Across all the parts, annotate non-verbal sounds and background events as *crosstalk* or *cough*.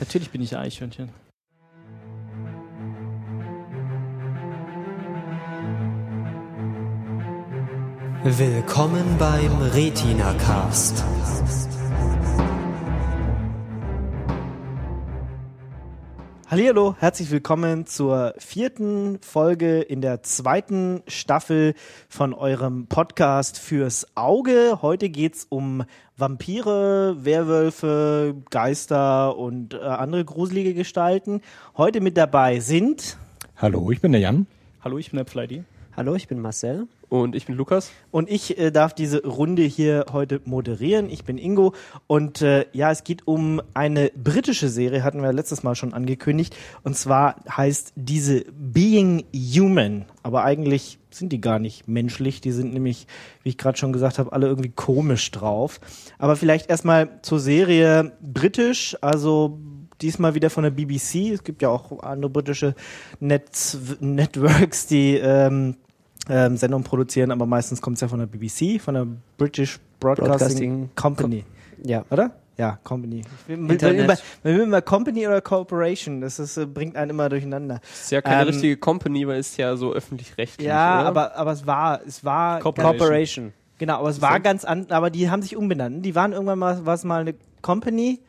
Natürlich bin ich Eichhörnchen. Willkommen beim Retina Cast. Hallihallo, herzlich willkommen zur vierten Folge in der zweiten Staffel von eurem Podcast fürs Auge. Heute geht's um Vampire, Werwölfe, Geister und äh, andere gruselige Gestalten. Heute mit dabei sind Hallo, ich bin der Jan. Hallo, ich bin der Fleidy. Hallo, ich bin Marcel. Und ich bin Lukas. und ich äh, darf diese Runde hier heute moderieren. Ich bin Ingo und äh, ja, es geht um eine britische Serie, hatten wir letztes Mal schon angekündigt. Und zwar heißt diese Being Human. Aber eigentlich sind die gar nicht menschlich. Die sind nämlich, wie ich gerade schon gesagt habe, alle irgendwie komisch drauf. Aber vielleicht erstmal zur Serie britisch, also diesmal wieder von der BBC. Es gibt ja auch andere britische Netz Networks, die ähm, ähm, Sendungen produzieren, aber meistens kommt es ja von der BBC, von der British Broadcasting, Broadcasting Company, Ja. oder? Ja, Company. Ich will, immer, Company oder Corporation, das ist, äh, bringt einen immer durcheinander. Ist ja keine Ähm, richtige Company, weil es ja so öffentlich-rechtlich Ja, oder? aber, aber es war, es war, Corporation. Corporation. genau, aber es war ganz an, aber die haben sich umbenannt. Die waren irgendwann mal, war es mal eine Company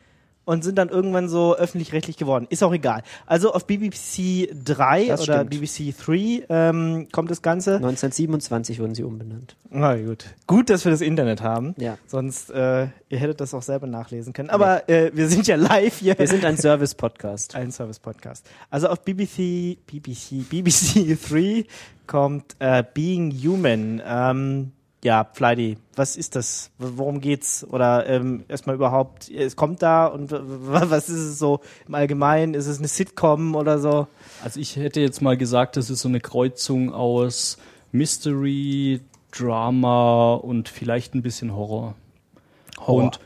und sind dann irgendwann so öffentlich-rechtlich geworden. Ist auch egal. Also auf BBC 3 Das oder stimmt. BBC 3 ähm, kommt das Ganze. 1927 wurden sie umbenannt. Na gut. Gut, dass wir das Internet haben. Ja. Sonst, äh, ihr hättet das auch selber nachlesen können. Aber äh, wir sind ja live hier. Wir sind ein Service-Podcast. ein Service-Podcast. Also auf BBC, BBC, BBC 3 kommt äh, Being Human. Ähm, ja, Fleidy, was ist das? Worum geht's? Oder ähm, erstmal überhaupt, es kommt da und *laughs* was ist es so im Allgemeinen? Ist es eine Sitcom oder so? Also ich hätte jetzt mal gesagt, das ist so eine Kreuzung aus Mystery, Drama und vielleicht ein bisschen Horror. Horror. Und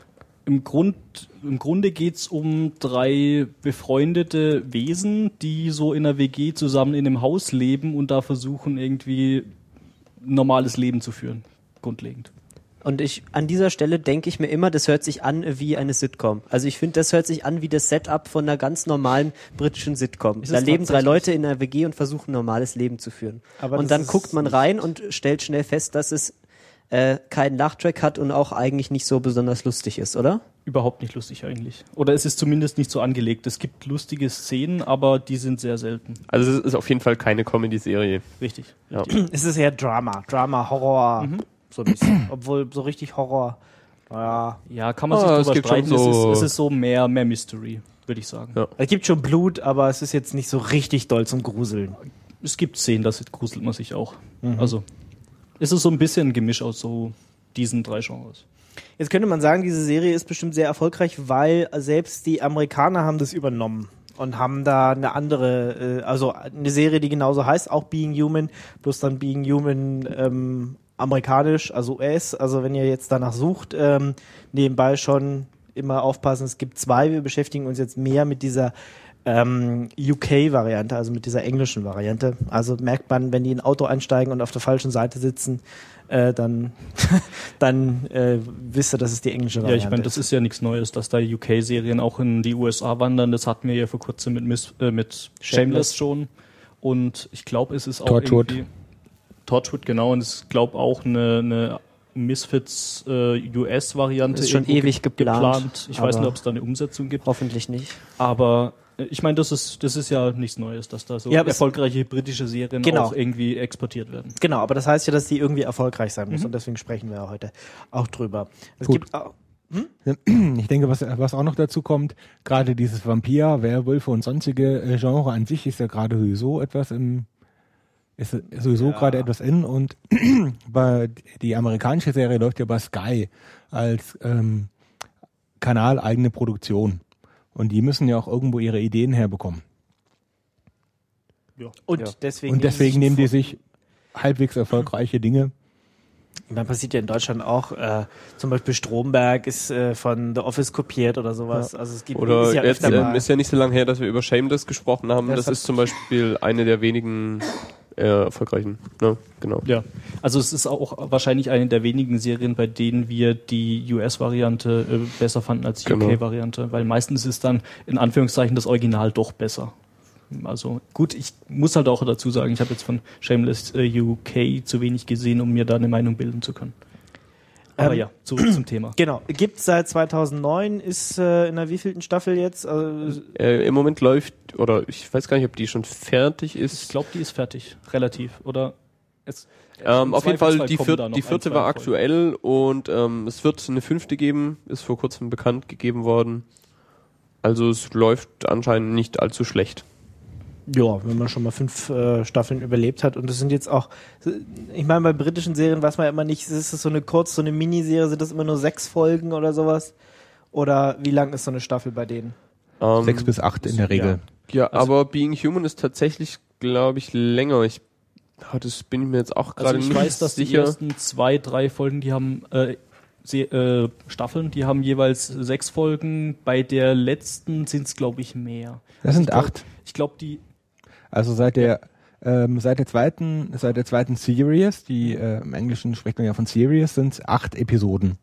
im, Grund, im Grunde geht's um drei befreundete Wesen, die so in einer WG zusammen in einem Haus leben und da versuchen irgendwie normales Leben zu führen. Grundlegend. Und ich, an dieser Stelle denke ich mir immer, das hört sich an wie eine Sitcom. Also ich finde, das hört sich an wie das Setup von einer ganz normalen britischen Sitcom. Ist Da leben drei? Leute in einer WG und versuchen ein normales Leben zu führen. Aber und dann guckt man rein und stellt schnell fest, dass es äh, keinen Lachtrack hat und auch eigentlich nicht so besonders lustig ist, oder? Überhaupt nicht lustig eigentlich. Oder es ist zumindest nicht so angelegt. Es gibt lustige Szenen, aber die sind sehr selten. Also es ist auf jeden Fall keine Comedy-Serie. Richtig. Ja. Es ist eher Drama. Drama, Horror, so ein bisschen. *clears throat* Obwohl so richtig Horror, naja. Ja, kann man Ah, sich es drüber gibt streiten. schon so- es, ist, es ist so mehr, mehr Mystery, würde ich sagen. Ja. Es gibt schon Blut, aber es ist jetzt nicht so richtig doll zum Gruseln. Es gibt Szenen, da gruselt man sich auch. Also, es ist so ein bisschen ein Gemisch aus so diesen drei Genres. Jetzt könnte man sagen, diese Serie ist bestimmt sehr erfolgreich, weil selbst die Amerikaner haben das übernommen und haben da eine andere, äh, also eine Serie, die genauso heißt, auch Being Human, bloß dann Being Human ähm, amerikanisch, also US. Also wenn ihr jetzt danach sucht, ähm, nebenbei schon immer aufpassen, es gibt zwei. Wir beschäftigen uns jetzt mehr mit dieser ähm, UK-Variante, also mit dieser englischen Variante. Also merkt man, wenn die in ein Auto einsteigen und auf der falschen Seite sitzen, äh, dann, *laughs* dann äh, wisst ihr, dass es die englische Ja, Variante ich meine, das ist ja nichts Neues, dass da UK-Serien auch in die USA wandern. Das hatten wir ja vor kurzem mit, Miss, äh, mit Shameless schon. Und ich glaube, es ist auch Torchwood. irgendwie... Torchwood, genau. Und ich glaube auch eine, eine Misfits äh, US-Variante. Ist schon ewig ge- geplant, Ich weiß nicht, ob es da eine Umsetzung gibt. Hoffentlich nicht. Aber äh, ich meine, das ist, das ist ja nichts Neues, dass da so Ja, erfolgreiche britische Serien Genau. auch irgendwie exportiert werden. Genau, aber das heißt ja, dass die irgendwie erfolgreich sein Mhm. muss und deswegen sprechen wir ja heute auch drüber. Es Gut. gibt auch, *clears throat* Ich denke, was, was auch noch dazu kommt, gerade dieses Vampir, Werwölfe und sonstige äh, Genre an sich ist ja gerade sowieso etwas im, ist sowieso gerade etwas in und *clears throat* bei, die amerikanische Serie läuft ja bei Sky als ähm, Kanal eigene Produktion. Und die müssen ja auch irgendwo ihre Ideen herbekommen. und Ja. deswegen, Und deswegen nehmen die sich halbwegs erfolgreiche Dinge. Man passiert ja in Deutschland auch, äh, zum Beispiel Stromberg ist äh, von The Office kopiert oder sowas. Also es gibt Oder ist ja jetzt öfter mal. ist ja nicht so lange her, dass wir über Shameless gesprochen haben. Das Das, ist zum Beispiel eine der wenigen äh, erfolgreichen. Ne? Genau. Ja, also es ist auch wahrscheinlich eine der wenigen Serien, bei denen wir die US-Variante äh, besser fanden als die Genau. UK-Variante, weil meistens ist dann in Anführungszeichen das Original doch besser. Also gut, ich muss halt auch dazu sagen, ich habe jetzt von Shameless äh, UK zu wenig gesehen, um mir da eine Meinung bilden zu können. Aber Ähm, ja, zurück *clears throat* zum Thema. Genau, gibt's seit 2009, ist äh, in der wievielten Staffel jetzt? Also, Äh, Im Moment läuft, oder ich weiß gar nicht, ob die schon fertig Ich ist. glaube, die ist fertig, relativ. Oder es, Ähm, auf jeden Fall, die, noch die ein, vierte zwei war Folgen. aktuell und ähm, es wird eine fünfte geben, ist vor kurzem bekannt gegeben worden. Also es läuft anscheinend nicht allzu schlecht. Ja, wenn man schon mal fünf äh, Staffeln überlebt hat und das sind jetzt auch, ich meine, bei britischen Serien weiß man ja immer nicht, ist es so eine kurz, so eine Miniserie, sind das immer nur sechs Folgen oder sowas? Oder wie lang ist so eine Staffel bei denen? Ähm, Sechs bis acht in der Regel. Ja, Also- aber Being Human ist tatsächlich, glaube ich, länger. Ich, ah, das bin ich mir jetzt auch gerade Also ich nicht weiß, dass die sicher. ersten zwei, drei Folgen, die haben äh, Se äh, Staffeln, die haben jeweils sechs Folgen. Bei der letzten sind es, glaube ich, mehr. Das sind ich glaub- acht. Ich glaube, die Also seit der ähm, seit der zweiten seit der zweiten Series, die äh, im Englischen spricht man ja von Series, sind es acht Episoden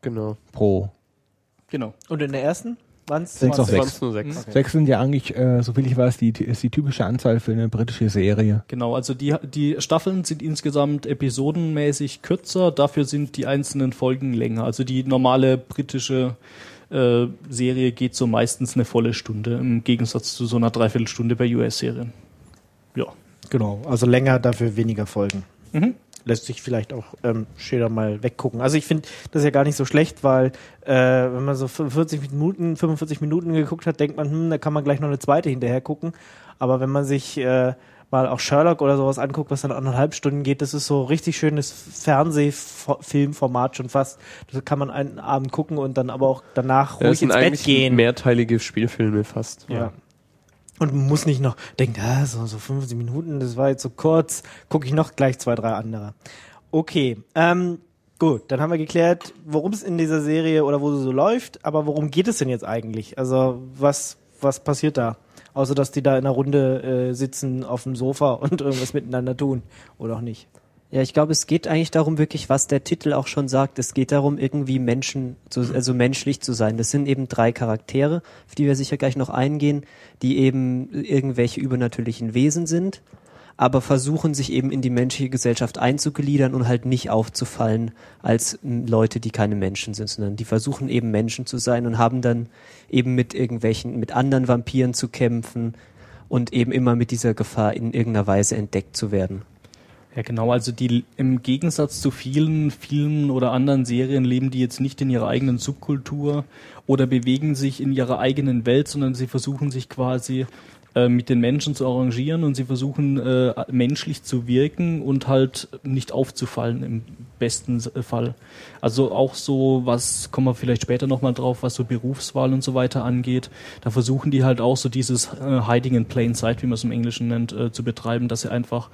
genau. pro. genau. Und in der ersten? Noch Es sechs. waren's nur sechs. Sechs sind ja eigentlich, äh, soviel ich weiß, die ist die typische Anzahl für eine britische Serie. Genau, also die, die Staffeln sind insgesamt episodenmäßig kürzer, dafür sind die einzelnen Folgen länger. Also die normale britische äh, Serie geht so meistens eine volle Stunde, im Gegensatz zu so einer Dreiviertelstunde bei US-Serien. Ja. Genau, also länger, dafür weniger Folgen. Mhm. Lässt sich vielleicht auch ähm, später mal weggucken. Also ich finde das ja gar nicht so schlecht, weil äh, wenn man so 45 Minuten, 45 Minuten geguckt hat, denkt man, hm, da kann man gleich noch eine zweite hinterher gucken. Aber wenn man sich äh, mal auch Sherlock oder sowas anguckt, was dann anderthalb Stunden geht, das ist so richtig schönes Fernsehfilmformat schon fast. Das kann man einen Abend gucken und dann aber auch danach Ja, ruhig sind ins Bett gehen. mehrteilige Spielfilme fast. Ja. Und man muss nicht noch denken, ah, so, so 50 Minuten, das war jetzt so kurz, gucke ich noch gleich zwei, drei andere. Okay, ähm, gut, dann haben wir geklärt, worum es in dieser Serie oder wo sie so läuft, aber worum geht es denn jetzt eigentlich? Also was, was passiert da? Außer dass die da in einer Runde äh, sitzen auf dem Sofa *laughs* und irgendwas miteinander tun. Oder auch nicht. Ja, ich glaube, es geht eigentlich darum, wirklich, was der Titel auch schon sagt. Es geht darum, irgendwie Menschen, zu, also menschlich zu sein. Das sind eben drei Charaktere, auf die wir sicher gleich noch eingehen, die eben irgendwelche übernatürlichen Wesen sind, aber versuchen, sich eben in die menschliche Gesellschaft einzugliedern und halt nicht aufzufallen als Leute, die keine Menschen sind, sondern die versuchen eben Menschen zu sein und haben dann eben mit irgendwelchen, mit anderen Vampiren zu kämpfen und eben immer mit dieser Gefahr in irgendeiner Weise entdeckt zu werden. Ja, genau. Also die im Gegensatz zu vielen Filmen oder anderen Serien leben die jetzt nicht in ihrer eigenen Subkultur oder bewegen sich in ihrer eigenen Welt, sondern sie versuchen sich quasi äh, mit den Menschen zu arrangieren und sie versuchen äh, menschlich zu wirken und halt nicht aufzufallen im besten S- Fall. Also auch so, was kommen wir vielleicht später nochmal drauf, was so Berufswahl und so weiter angeht. Da versuchen die halt auch so dieses äh, Hiding in Plain Sight, wie man es im Englischen nennt, äh, zu betreiben, dass sie einfach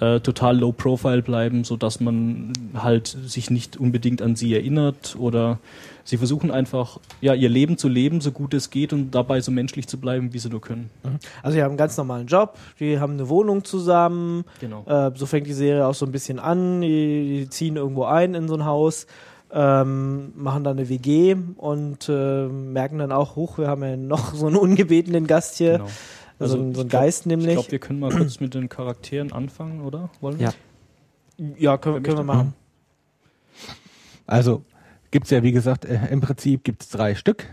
äh, total low profile bleiben, so dass man halt sich nicht unbedingt an sie erinnert oder sie versuchen einfach ja ihr Leben zu leben, so gut es geht und dabei so menschlich zu bleiben, wie sie nur können. Also die haben einen ganz normalen Job, die haben eine Wohnung zusammen, Genau. Äh, so fängt die Serie auch so ein bisschen an. Die, die ziehen irgendwo ein in so ein Haus, ähm, machen dann eine WG und äh, merken dann auch, huch, wir haben ja noch so einen ungebetenen Gast hier. Genau. Also, Also so ein ich glaub- Geist Ich nämlich. glaube, wir können mal kurz mit den Charakteren anfangen, oder? Wollen wir? Ja. ja, können, können wir machen. Also gibt's ja, wie gesagt, äh, im Prinzip gibt's drei Stück.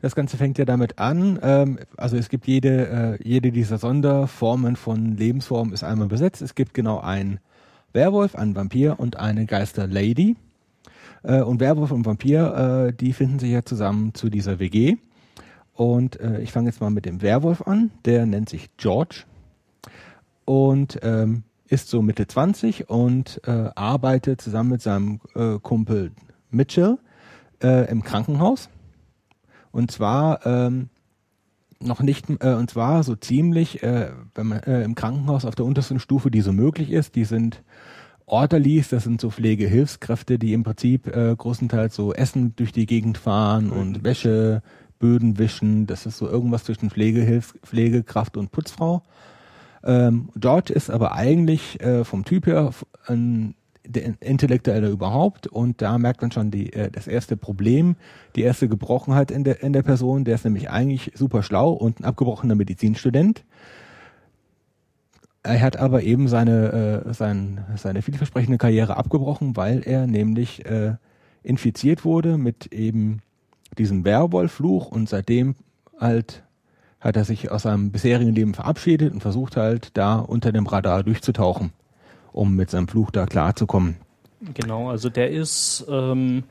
Das Ganze fängt ja damit an, ähm, also es gibt jede, äh, jede dieser Sonderformen von Lebensformen ist einmal besetzt. Es gibt genau einen Werwolf, einen Vampir und eine Geisterlady. Äh, und Werwolf und Vampir, äh, die finden sich ja zusammen zu dieser WG. Und äh, ich fange jetzt mal mit dem Werwolf an. Der nennt sich George und ähm, ist so Mitte 20 und äh, arbeitet zusammen mit seinem äh, Kumpel Mitchell äh, im Krankenhaus. Und zwar ähm, noch nicht, äh, und zwar so ziemlich, äh, wenn man äh, im Krankenhaus auf der untersten Stufe, die so möglich ist, die sind Orderlies, das sind so Pflegehilfskräfte, die im Prinzip äh, großenteils so Essen durch die Gegend fahren und Wäsche, Böden wischen. Das ist so irgendwas zwischen Pflegehilfs Pflegekraft und Putzfrau. Ähm, George ist aber eigentlich äh, vom Typ her ein der Intellektuelle überhaupt. Und da merkt man schon die, äh, das erste Problem, die erste Gebrochenheit in der, in der Person, der ist nämlich eigentlich super schlau und ein abgebrochener Medizinstudent. Er hat aber eben seine, äh, sein, seine vielversprechende Karriere abgebrochen, weil er nämlich äh, infiziert wurde mit eben diesem Werwolf-Fluch. Und seitdem halt hat er sich aus seinem bisherigen Leben verabschiedet und versucht halt da unter dem Radar durchzutauchen, um mit seinem Fluch da klarzukommen. Genau, also der ist ähm,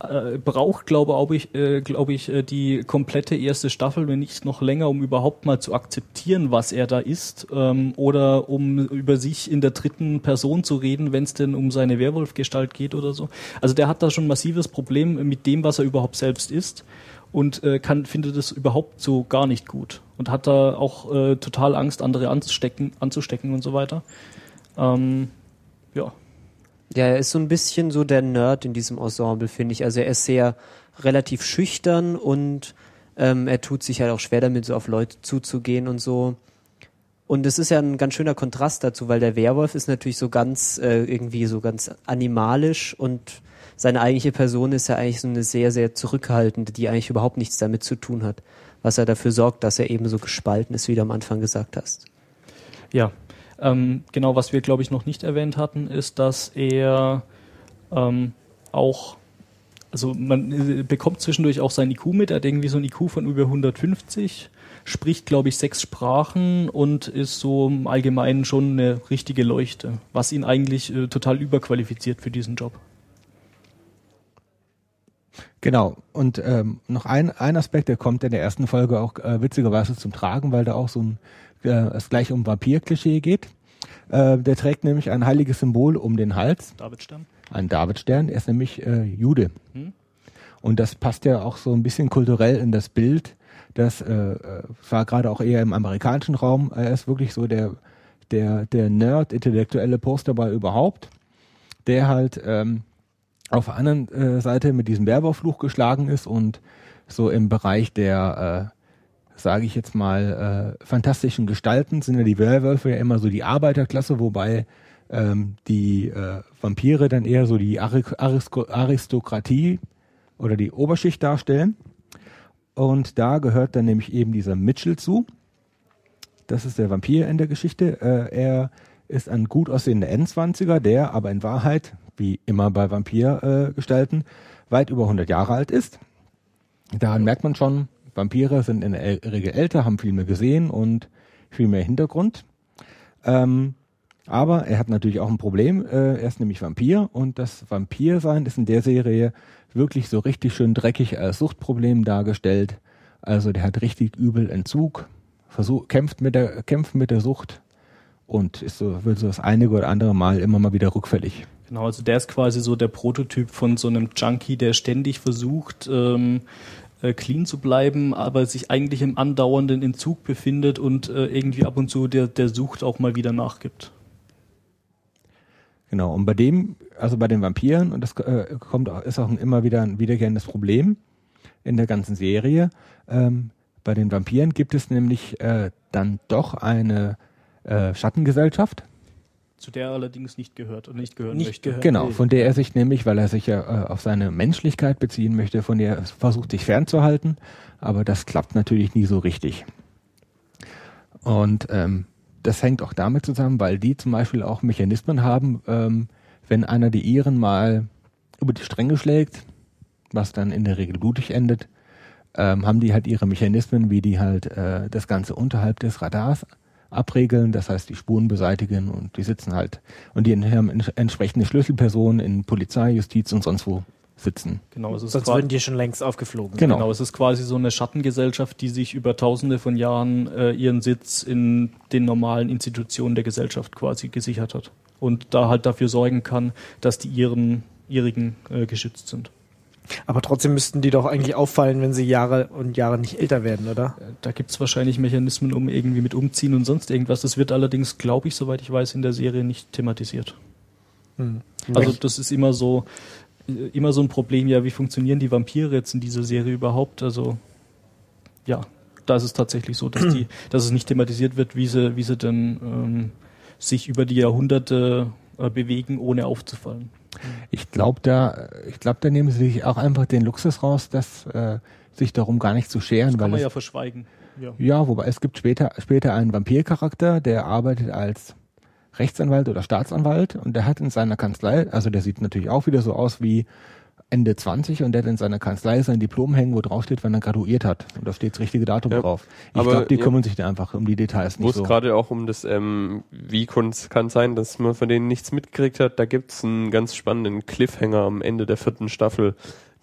äh, braucht, glaube ich, äh, glaube ich, äh, die komplette erste Staffel, wenn nicht noch länger, um überhaupt mal zu akzeptieren, was er da ist, ähm, oder um über sich in der dritten Person zu reden, wenn es denn um seine Werwolfgestalt geht oder so. Also der hat da schon ein massives Problem mit dem, was er überhaupt selbst ist und äh, kann findet es überhaupt so gar nicht gut und hat da auch äh, total Angst, andere anzustecken, anzustecken und so weiter. Ähm, ja. Ja, er ist so ein bisschen so der Nerd in diesem Ensemble, finde ich. Also er ist sehr relativ schüchtern und ähm, er tut sich halt auch schwer damit, so auf Leute zuzugehen und so. Und es ist ja ein ganz schöner Kontrast dazu, weil der Werwolf ist natürlich so ganz äh, irgendwie so ganz animalisch und seine eigentliche Person ist ja eigentlich so eine sehr, sehr zurückhaltende, die eigentlich überhaupt nichts damit zu tun hat, was er dafür sorgt, dass er eben so gespalten ist, wie du am Anfang gesagt hast. Ja, ähm, genau, was wir, glaube ich, noch nicht erwähnt hatten, ist, dass er ähm, auch, also man äh, bekommt zwischendurch auch sein IQ mit, er hat irgendwie so ein IQ von über 150, spricht, glaube ich, sechs Sprachen und ist so im Allgemeinen schon eine richtige Leuchte, was ihn eigentlich äh, total überqualifiziert für diesen Job. Genau. Und ähm, noch ein, ein Aspekt, der kommt in der ersten Folge auch äh, witzigerweise zum Tragen, weil da auch so ein äh, es gleich um Vampir-Klischee geht. Äh, der trägt nämlich ein heiliges Symbol um den Hals. Davidstern. Ein Davidstern. Er ist nämlich äh, Jude. Hm? Und das passt ja auch so ein bisschen kulturell in das Bild. Das äh, äh war gerade auch eher im amerikanischen Raum. Er ist wirklich so der der der Nerd, intellektuelle Posterball überhaupt, der halt ähm, auf der anderen äh, Seite mit diesem Werberfluch geschlagen ist und so im Bereich der, äh, sage ich jetzt mal, äh, fantastischen Gestalten sind ja die Werwölfe ja immer so die Arbeiterklasse, wobei ähm, die äh, Vampire dann eher so die Aristokratie oder die Oberschicht darstellen. Und da gehört dann nämlich eben dieser Mitchell zu. Das ist der Vampir in der Geschichte. Äh, er ist ein gut aussehender N20er, der aber in Wahrheit wie immer bei Vampirgestalten, äh, weit über 100 Jahre alt ist. Daran merkt man schon, Vampire sind in der Regel älter, haben viel mehr gesehen und viel mehr Hintergrund. Ähm, aber er hat natürlich auch ein Problem. Äh, er ist nämlich Vampir und das Vampirsein ist in der Serie wirklich so richtig schön dreckig als Suchtproblem dargestellt. Also der hat richtig übel Entzug, versucht, kämpft mit der, kämpft mit der Sucht und ist so, wird so das einige oder andere Mal immer mal wieder rückfällig. Genau, also der ist quasi so der Prototyp von so einem Junkie, der ständig versucht, ähm, äh, clean zu bleiben, aber sich eigentlich im andauernden Entzug befindet und äh, irgendwie ab und zu der, der Sucht auch mal wieder nachgibt. Genau, und bei dem, also bei den Vampiren, und das äh, kommt ist auch ein, immer wieder ein wiederkehrendes Problem in der ganzen Serie, ähm, bei den Vampiren gibt es nämlich äh, dann doch eine äh, Schattengesellschaft, zu der er allerdings nicht gehört und nicht gehören nicht möchte. Gehört. Genau, von der er sich nämlich, weil er sich ja äh, auf seine Menschlichkeit beziehen möchte, von der er versucht, sich fernzuhalten, aber das klappt natürlich nie so richtig. Und ähm, das hängt auch damit zusammen, weil die zum Beispiel auch Mechanismen haben, ähm, wenn einer die Iren mal über die Stränge schlägt, was dann in der Regel blutig endet, ähm, haben die halt ihre Mechanismen, wie die halt äh, das Ganze unterhalb des Radars abregeln, das heißt die Spuren beseitigen und die sitzen halt und die haben entsprechende Schlüsselpersonen in Polizei, Justiz und sonst wo sitzen. Genau, es ist Sonst würden die schon längst aufgeflogen. Genau. genau, es ist quasi so eine Schattengesellschaft, die sich über tausende von Jahren äh, ihren Sitz in den normalen Institutionen der Gesellschaft quasi gesichert hat und da halt dafür sorgen kann, dass die ihren ihrigen äh, geschützt sind. Aber trotzdem müssten die doch eigentlich auffallen, wenn sie Jahre und Jahre nicht älter werden, oder? Da gibt es wahrscheinlich Mechanismen, um irgendwie mit umziehen und sonst irgendwas. Das wird allerdings, glaube ich, soweit ich weiß, in der Serie nicht thematisiert. Hm. Also das ist immer so, immer so ein Problem, ja, wie funktionieren die Vampire jetzt in dieser Serie überhaupt? Also ja, da ist es tatsächlich so, dass die, dass es nicht thematisiert wird, wie sie, wie sie denn ähm, sich über die Jahrhunderte äh, bewegen, ohne aufzufallen. Ich glaube, da, ich glaube, da nehmen sie sich auch einfach den Luxus raus, dass äh, sich darum gar nicht zu scheren, Kann weil man es, ja verschweigen. Ja. ja, wobei es gibt später später einen Vampircharakter, der arbeitet als Rechtsanwalt oder Staatsanwalt und der hat in seiner Kanzlei, also der sieht natürlich auch wieder so aus wie Ende 20 und der hat in seiner Kanzlei sein Diplom hängen, wo drauf steht, wann er graduiert hat. Und da steht das richtige Datum Ja, drauf. Ich glaube, die ja. kümmern sich da einfach um die Details Wo nicht es so. gerade auch um das, ähm, wie kann kann sein, dass man von denen nichts mitgekriegt hat. Da gibt's einen ganz spannenden Cliffhanger am Ende der vierten Staffel,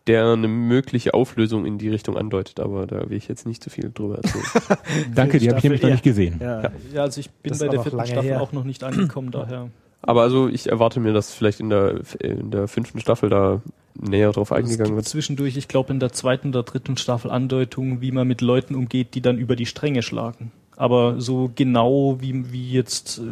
der eine mögliche Auflösung in die Richtung andeutet, aber da will ich jetzt nicht zu viel drüber erzählen. *laughs* Danke, die habe ich nämlich noch ja. nicht gesehen. Ja. Ja, also ich bin Das bei der noch vierten Staffel her. auch noch nicht angekommen, daher. aber also ich erwarte mir, dass vielleicht in der, in der fünften Staffel da näher drauf Es eingegangen gibt wird. zwischendurch, ich glaube in der zweiten oder dritten Staffel Andeutungen, wie man mit Leuten umgeht, die dann über die Stränge schlagen. Aber so genau wie, wie jetzt äh,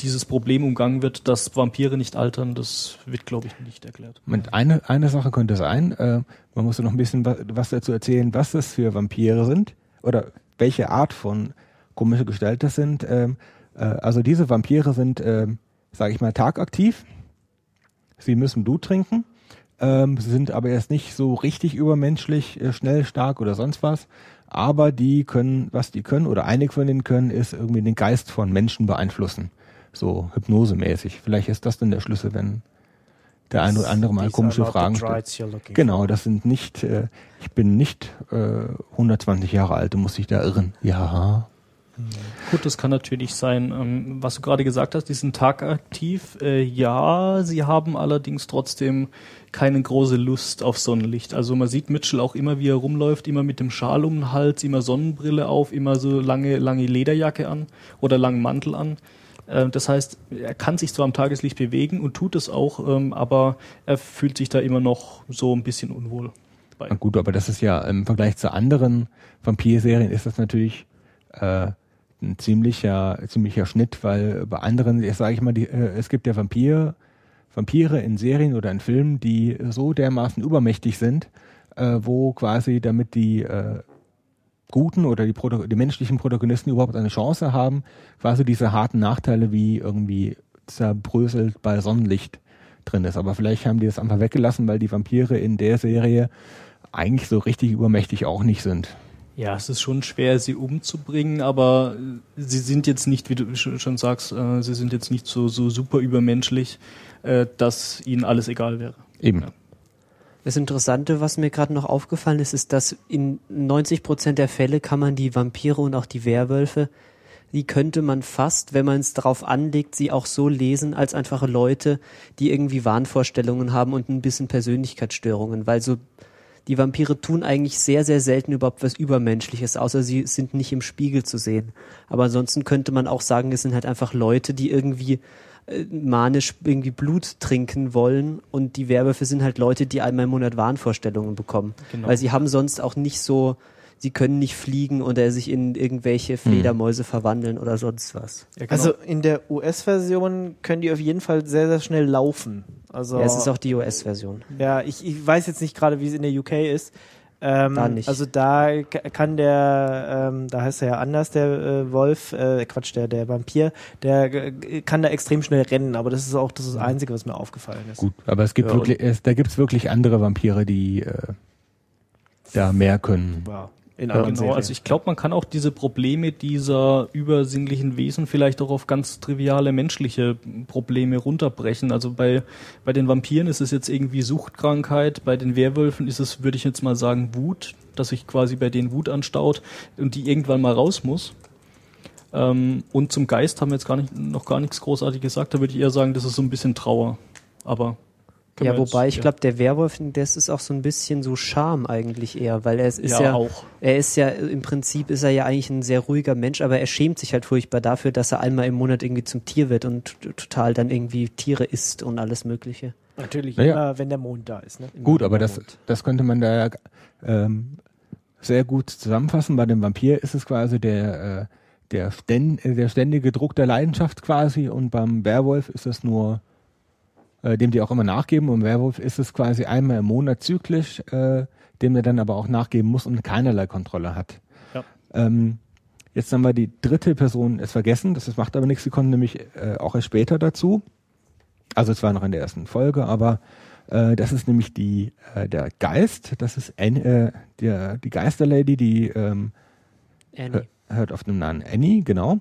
dieses Problem umgangen wird, dass Vampire nicht altern, das wird, glaube ich, nicht erklärt. Und eine, eine Sache könnte sein, äh, man muss noch ein bisschen was, was dazu erzählen, was das für Vampire sind oder welche Art von komische Gestalt das sind. Ähm, äh, also diese Vampire sind, ähm, sage ich mal, tagaktiv. Sie müssen Blut trinken, ähm, sie sind aber erst nicht so richtig übermenschlich, äh, schnell, stark oder sonst was. Aber die können, was die können oder einige von denen können, ist irgendwie den Geist von Menschen beeinflussen. So hypnosemäßig. Vielleicht ist das dann der Schlüssel, wenn der eine oder andere mal komische Fragen stellt. Genau, das sind nicht, äh, ich bin nicht äh, 120 Jahre alt, du musst dich da irren. Ja. Gut, das kann natürlich sein. Ähm, was du gerade gesagt hast, die sind tagaktiv. Äh, ja, sie haben allerdings trotzdem keine große Lust auf Sonnenlicht. Also man sieht Mitchell auch immer, wie er rumläuft, immer mit dem Schal um den Hals, immer Sonnenbrille auf, immer so lange, lange Lederjacke an oder langen Mantel an. Äh, Das heißt, er kann sich zwar am Tageslicht bewegen und tut es auch, ähm, aber er fühlt sich da immer noch so ein bisschen unwohl. bei. Gut, aber das ist ja im Vergleich zu anderen Vampirserien ist das natürlich äh, ein ziemlicher, ziemlicher Schnitt, weil bei anderen, sage ich mal, die, äh, es gibt ja Vampir, Vampire in Serien oder in Filmen, die so dermaßen übermächtig sind, äh, wo quasi damit die äh, guten oder die, die menschlichen Protagonisten überhaupt eine Chance haben, quasi diese harten Nachteile wie irgendwie zerbröselt bei Sonnenlicht drin ist. Aber vielleicht haben die das einfach weggelassen, weil die Vampire in der Serie eigentlich so richtig übermächtig auch nicht sind. Ja, es ist schon schwer, sie umzubringen, aber äh, sie sind jetzt nicht, wie du sch- schon sagst, äh, sie sind jetzt nicht so, so super übermenschlich, äh, dass ihnen alles egal wäre. Eben. Ja. Das Interessante, was mir gerade noch aufgefallen ist, ist, dass in 90 Prozent der Fälle kann man die Vampire und auch die Werwölfe, die könnte man fast, wenn man es darauf anlegt, sie auch so lesen als einfache Leute, die irgendwie Wahnvorstellungen haben und ein bisschen Persönlichkeitsstörungen, weil so die Vampire tun eigentlich sehr, sehr selten überhaupt was Übermenschliches, außer sie sind nicht im Spiegel zu sehen. Aber ansonsten könnte man auch sagen, es sind halt einfach Leute, die irgendwie äh, manisch irgendwie Blut trinken wollen und die Werwölfe sind halt Leute, die einmal im Monat Wahnvorstellungen bekommen. Genau. Weil sie haben sonst auch nicht so, sie können nicht fliegen oder sich in irgendwelche Fledermäuse verwandeln oder sonst was. Ja, genau. Also in der US-Version können die auf jeden Fall sehr, sehr schnell laufen. Also Ja, es ist auch die US-Version. Ja, ich, ich weiß jetzt nicht gerade, wie es in der UK ist. Ähm, Da nicht. Also da kann der, ähm, da heißt er ja anders, der äh, Wolf, äh, Quatsch, der, der Vampir, der äh, kann da extrem schnell rennen, aber das ist auch das, ist das Einzige, was mir aufgefallen ist. Gut, aber es gibt Ja, wirklich, es, da gibt's wirklich andere Vampire, die äh, da mehr können. Wow. In Ja, anderen genau, Serien. also ich glaube, man kann auch diese Probleme dieser übersinnlichen Wesen vielleicht auch auf ganz triviale menschliche Probleme runterbrechen. Also bei, bei den Vampiren ist es jetzt irgendwie Suchtkrankheit, bei den Werwölfen ist es, würde ich jetzt mal sagen, Wut, dass sich quasi bei denen Wut anstaut und die irgendwann mal raus muss. Ähm, und zum Geist haben wir jetzt gar nicht, noch gar nichts großartig gesagt, da würde ich eher sagen, das ist so ein bisschen Trauer. Aber Ja, wir jetzt- wobei ich ja. glaube, der Werwolf, das ist auch so ein bisschen so Charme eigentlich eher, weil er ist, ist ja, ja, auch. er ist ja, im Prinzip ist er ja eigentlich ein sehr ruhiger Mensch, aber er schämt sich halt furchtbar dafür, dass er einmal im Monat irgendwie zum Tier wird und total dann irgendwie Tiere isst und alles Mögliche. Natürlich Naja. immer, wenn der Mond da ist. Ne? Gut, aber das, das könnte man da ähm, sehr gut zusammenfassen. Bei dem Vampir ist es quasi der, äh, der, ständ, der ständige Druck der Leidenschaft quasi und beim Werwolf ist es nur, äh, dem die auch immer nachgeben und Werwolf ist es quasi einmal im Monat zyklisch, äh, dem er dann aber auch nachgeben muss und keinerlei Kontrolle hat. Ja. Ähm, jetzt haben wir die dritte Person es vergessen, das macht aber nichts, sie kommt nämlich äh, auch erst später dazu. Also es war noch in der ersten Folge, aber äh, das ist nämlich die äh, der Geist, das ist An äh, der, die Geisterlady, die ähm, Annie. hört auf den Namen Annie, genau.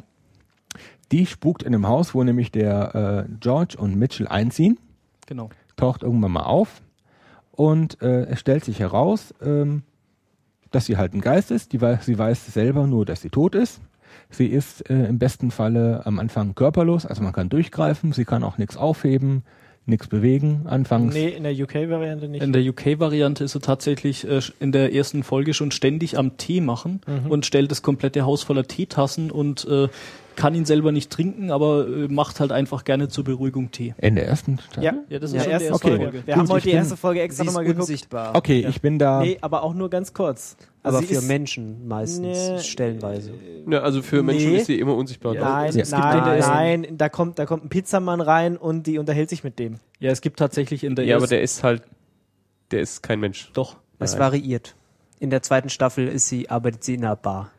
Die spukt in einem Haus, wo nämlich der äh, George und Mitchell einziehen, Genau. taucht irgendwann mal auf und äh, es stellt sich heraus, ähm, dass sie halt ein Geist ist. Die sie weiß selber nur, dass sie tot ist. Sie ist äh, im besten Falle am Anfang körperlos, also man kann durchgreifen, sie kann auch nichts aufheben, nichts bewegen anfangs. Nee, in der UK-Variante nicht. In der UK-Variante ist er tatsächlich äh, in der ersten Folge schon ständig am Tee machen und stellt das komplette Haus voller Teetassen und äh, kann ihn selber nicht trinken, aber äh, macht halt einfach gerne zur Beruhigung Tee. In der ersten Staffel? ja, Ja, das ist ja, schon erste die erste Okay. Folge. Wir haben Gut, heute ich die erste Folge extra nochmal geguckt. unsichtbar. Okay, ich bin da. Nee, aber auch nur ganz kurz. aber Also sie für ist- Menschen meistens, Nee. stellenweise. Ja, also für Menschen Nee. ist sie immer unsichtbar. Nein, Ja, es gibt nein, eine- nein, da kommt, da kommt ein Pizzamann rein und die unterhält sich mit dem. Ja, es gibt tatsächlich in der Ja, aber der ist halt, der ist kein Mensch. Doch. Es Nein. variiert. In der zweiten Staffel ist sie, arbeitet sie in einer Bar.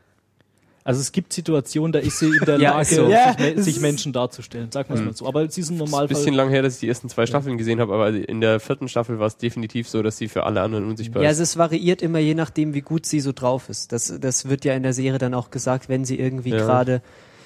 Also es gibt Situationen, da ist sie in der *laughs* Ja, Lage, so. Ja, sich, Menschen darzustellen. Sagen wir es mal so. Aber sie ist ein Ist ein Normalfall... bisschen lang her, dass ich die ersten zwei Staffeln gesehen habe, aber in der vierten Staffel war es definitiv so, dass sie für alle anderen unsichtbar Ja, ist. also es variiert immer je nachdem, wie gut sie so drauf ist. Das, das wird ja in der Serie dann auch gesagt, wenn sie irgendwie Ja. gerade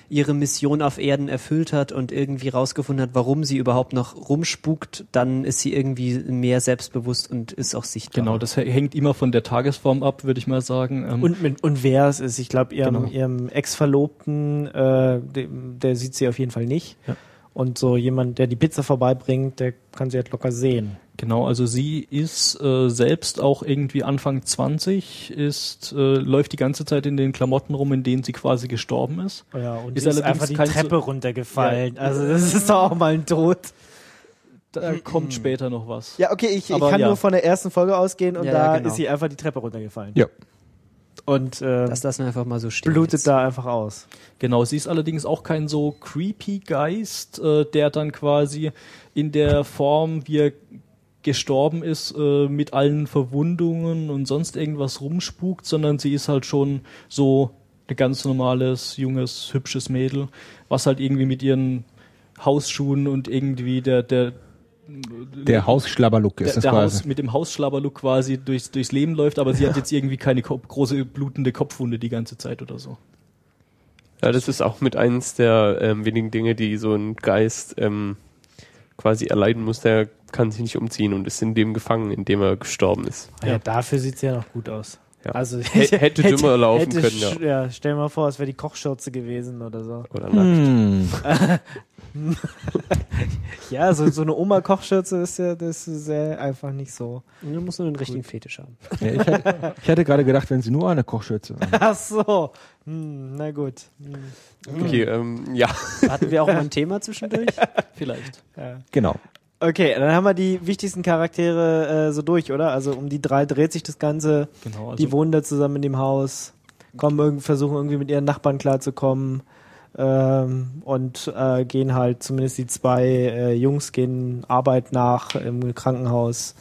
ihre Mission auf Erden erfüllt hat und irgendwie rausgefunden hat, warum sie überhaupt noch rumspukt, dann ist sie irgendwie mehr selbstbewusst und ist auch sichtbar. Genau, das hä- hängt immer von der Tagesform ab, würde ich mal sagen. Ähm, Und, mit, und wer es ist, ich glaube, ihrem, Genau. ihrem Ex-Verlobten, äh, dem, der sieht sie auf jeden Fall nicht. Ja. Und so jemand, der die Pizza vorbeibringt, der kann sie halt locker sehen. Genau, also sie ist äh, selbst auch irgendwie Anfang 20, ist, äh, läuft die ganze Zeit in den Klamotten rum, in denen sie quasi gestorben ist. Ja, und Ist ist einfach die Treppe so- runtergefallen. Ja. Also das ist doch auch mal ein Tod. Da kommt später noch was. Ja, okay, ich, ich kann ja. nur von der ersten Folge ausgehen und Ja, da ja, genau. ist sie einfach die Treppe runtergefallen. Ja. Und äh, Das lassen wir einfach mal so stehen. blutet jetzt. da einfach aus. Genau, sie ist allerdings auch kein so creepy Geist, äh, der dann quasi in der Form, wie er gestorben ist, äh, mit allen Verwundungen und sonst irgendwas rumspukt, sondern sie ist halt schon so ein ganz normales, junges, hübsches Mädel, was halt irgendwie mit ihren Hausschuhen und irgendwie der, der Der Hausschlabberlook ist der, das der quasi. Haus, mit dem Hausschlabberlook quasi durchs, durchs Leben läuft, aber sie hat jetzt irgendwie keine große blutende Kopfwunde die ganze Zeit oder so. Ja, das ist auch mit eins der ähm, wenigen Dinge, die so ein Geist ähm, quasi erleiden muss. Der kann sich nicht umziehen und ist in dem gefangen, in dem er gestorben ist. Ja, Ja. dafür sieht sie ja noch gut aus. Ja. Also *laughs* Hätte- hätte dümmer laufen hätte können, sch- ja. Stell dir mal vor, es wäre die Kochschürze gewesen oder so. Oder nackt. Hm. *laughs* *laughs* Ja, so, so eine Oma-Kochschürze ist ja, das ist ja einfach nicht so. Du musst nur den richtigen Fetisch haben. Ja, ich, hätte, ich hätte gerade gedacht, wenn sie nur eine Kochschürze. *laughs* Ach so. Hm, na gut. Hm. Okay, ähm, ja. Hatten wir auch mal ein *laughs* Thema zwischendurch? Vielleicht. Ja. Genau. Okay, dann haben wir die wichtigsten Charaktere äh, so durch, oder? Also um die drei dreht sich das Ganze. Genau, also die wohnen da zusammen in dem Haus, kommen irgend, versuchen irgendwie mit ihren Nachbarn klarzukommen ähm, und äh, gehen halt, zumindest die zwei äh, Jungs gehen Arbeit nach im Krankenhaus,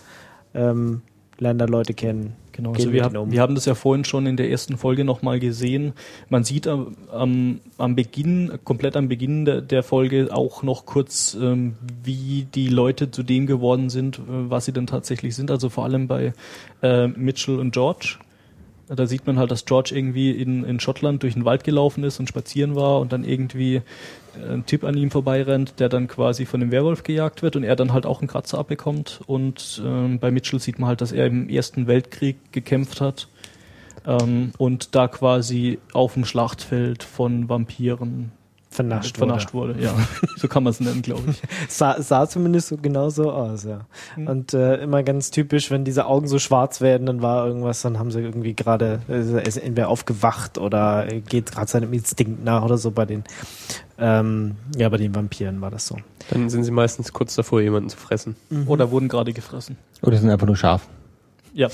ähm, lernen da Leute kennen. Genau, also wir, hab, um. wir haben das ja vorhin schon in der ersten Folge nochmal gesehen. Man sieht am, am, am Beginn, komplett am Beginn der, der Folge auch noch kurz, ähm, wie die Leute zu dem geworden sind, äh, was sie denn tatsächlich sind. Also vor allem bei äh, Mitchell und George. Da sieht man halt, dass George irgendwie in, in Schottland durch den Wald gelaufen ist und spazieren war und dann irgendwie äh, ein Typ an ihm vorbeirennt, der dann quasi von dem Werwolf gejagt wird und er dann halt auch einen Kratzer abbekommt. Und ähm, bei Mitchell sieht man halt, dass er im Ersten Weltkrieg gekämpft hat ähm, und da quasi auf dem Schlachtfeld von Vampiren Vernascht, vernascht wurde. Ja, *laughs* so kann man es nennen, glaube ich. Sah, sah zumindest so genau so aus, ja. Und äh, immer ganz typisch, wenn diese Augen so schwarz werden, dann war irgendwas, dann haben sie irgendwie gerade, äh, ist entweder aufgewacht oder äh, geht gerade seinem Instinkt nach oder so bei den, ähm, ja, bei den Vampiren war das so. Dann sind sie meistens kurz davor, jemanden zu fressen. Oder wurden gerade gefressen. Oder sind einfach nur scharf. Ja,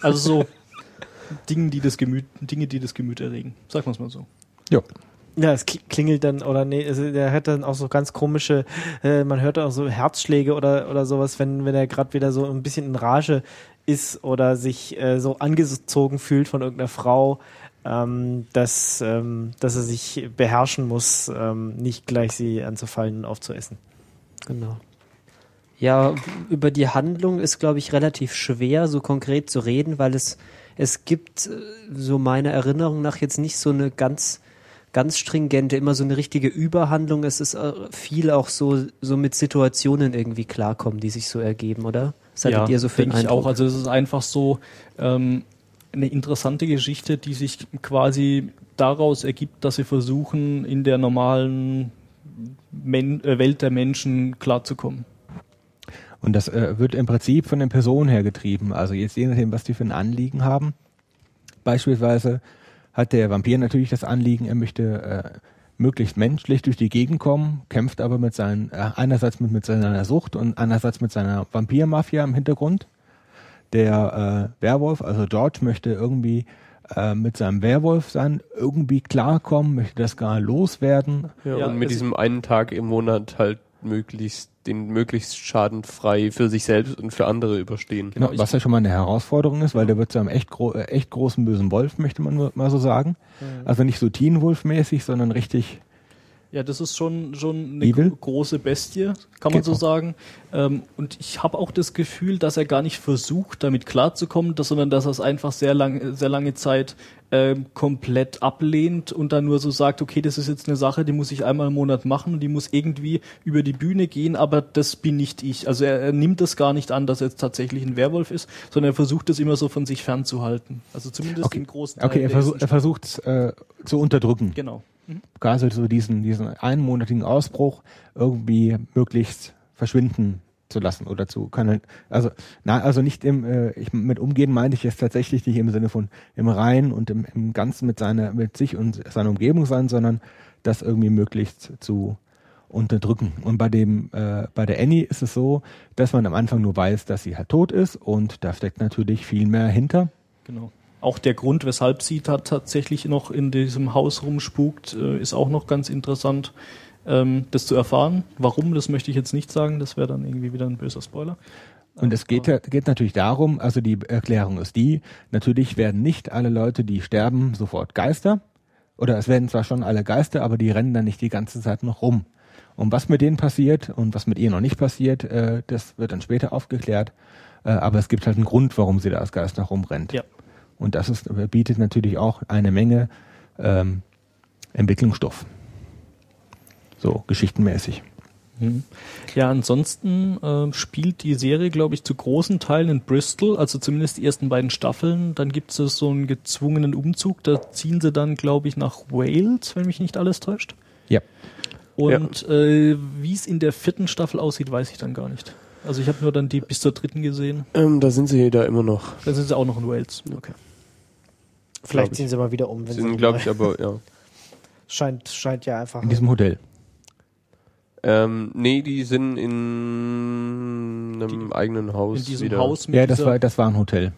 also so *laughs* Dinge, die das Gemüt, Dinge, die das Gemüt erregen. Sagen wir es mal so. Ja. Ja, es kli- klingelt dann, oder nee, also der hat dann auch so ganz komische, äh, man hört auch so Herzschläge oder, oder sowas, wenn, wenn er gerade wieder so ein bisschen in Rage ist oder sich äh, so angezogen fühlt von irgendeiner Frau. ähm, dass, ähm, dass er sich beherrschen muss, ähm, nicht gleich sie anzufallen und aufzuessen. Genau. Ja, über die Handlung ist, glaube ich, relativ schwer, so konkret zu reden, weil es, es gibt, äh, so meiner Erinnerung nach, jetzt nicht so eine ganz, ganz stringente, immer so eine richtige Überhandlung. Es ist äh, viel auch so, so mit Situationen irgendwie klarkommen, die sich so ergeben, oder? Was hattet ihr so für denke ich auch. Also es ist einfach so ähm, eine interessante Geschichte, die sich quasi daraus ergibt, dass sie versuchen, in der normalen Men äh, Welt der Menschen klarzukommen. Und das äh, wird im Prinzip von den Personen her getrieben. Also jetzt je nachdem, was die für ein Anliegen haben. Beispielsweise hat der Vampir natürlich das Anliegen, er möchte äh, möglichst menschlich durch die Gegend kommen, kämpft aber mit seinen, äh, einerseits mit, mit seiner Sucht und andererseits mit seiner Vampirmafia im Hintergrund. Der äh, Werwolf, also George, möchte irgendwie äh, mit seinem Werwolf sein, irgendwie klarkommen, möchte das gar loswerden. Ja, Ja, und mit es- diesem einen Tag im Monat halt möglichst den möglichst schadenfrei für sich selbst und für andere überstehen. Genau, Genau, was ja schon mal eine Herausforderung ist, weil der wird zu einem echt, gro äh, echt großen bösen Wolf, möchte man mal so sagen. Also nicht so Teen Wolf-mäßig, sondern richtig Ja, das ist schon, schon eine Evil? gro- große Bestie, kann man so Genau. sagen. Ähm, und ich habe auch das Gefühl, dass er gar nicht versucht, damit klarzukommen, dass, sondern dass er es einfach sehr, lang, sehr lange Zeit ähm, komplett ablehnt und dann nur so sagt, okay, das ist jetzt eine Sache, die muss ich einmal im Monat machen und die muss irgendwie über die Bühne gehen, aber das bin nicht ich. Also er, er nimmt es gar nicht an, dass er jetzt tatsächlich ein Werwolf ist, sondern er versucht es immer so von sich fernzuhalten. Also zumindest Okay. in großen Teilen Okay, er, versuch, er versucht es äh, zu unterdrücken. Genau. Quasi so diesen, diesen einmonatigen Ausbruch irgendwie möglichst verschwinden zu lassen oder zu können. Also, na, also nicht im, äh, ich, mit umgehen meinte ich jetzt tatsächlich nicht im Sinne von im Rein und im, im Ganzen mit seiner, mit sich und seiner Umgebung sein, sondern das irgendwie möglichst zu unterdrücken. Und bei dem, äh, bei der Annie ist es so, dass man am Anfang nur weiß, dass sie halt tot ist und da steckt natürlich viel mehr hinter. Genau. Auch der Grund, weshalb sie da tatsächlich noch in diesem Haus rumspukt, äh, ist auch noch ganz interessant, ähm, das zu erfahren. Warum, das möchte ich jetzt nicht sagen, das wäre dann irgendwie wieder ein böser Spoiler. Und es geht, geht natürlich darum, also die Erklärung ist die, natürlich werden nicht alle Leute, die sterben, sofort Geister. Oder es werden zwar schon alle Geister, aber die rennen dann nicht die ganze Zeit noch rum. Und was mit denen passiert und was mit ihr noch nicht passiert, äh, das wird dann später aufgeklärt. Äh, aber es gibt halt einen Grund, warum sie da als Geist noch rumrennt. Ja. Und das ist, bietet natürlich auch eine Menge ähm, Entwicklungsstoff. So, geschichtenmäßig. Mhm. Ja, ansonsten ähm, spielt die Serie, glaube ich, zu großen Teilen in Bristol, also zumindest die ersten beiden Staffeln. Dann gibt es so einen gezwungenen Umzug, da ziehen sie dann, glaube ich, nach Wales, wenn mich nicht alles täuscht. Ja. Und äh, wie es in der vierten Staffel aussieht, weiß ich dann gar nicht. Also ich habe nur dann die bis zur dritten gesehen. Ähm, da sind sie da immer noch. Da sind sie auch noch in Wales. Okay. Vielleicht ziehen sie mal wieder um, wenn Sind, sie glaube ich, aber, ja. *laughs* scheint, scheint ja einfach. In diesem Hotel. Ähm, nee, die sind in einem eigenen Haus In diesem wieder. Haus mit Ja, das war, das war ein Hotel.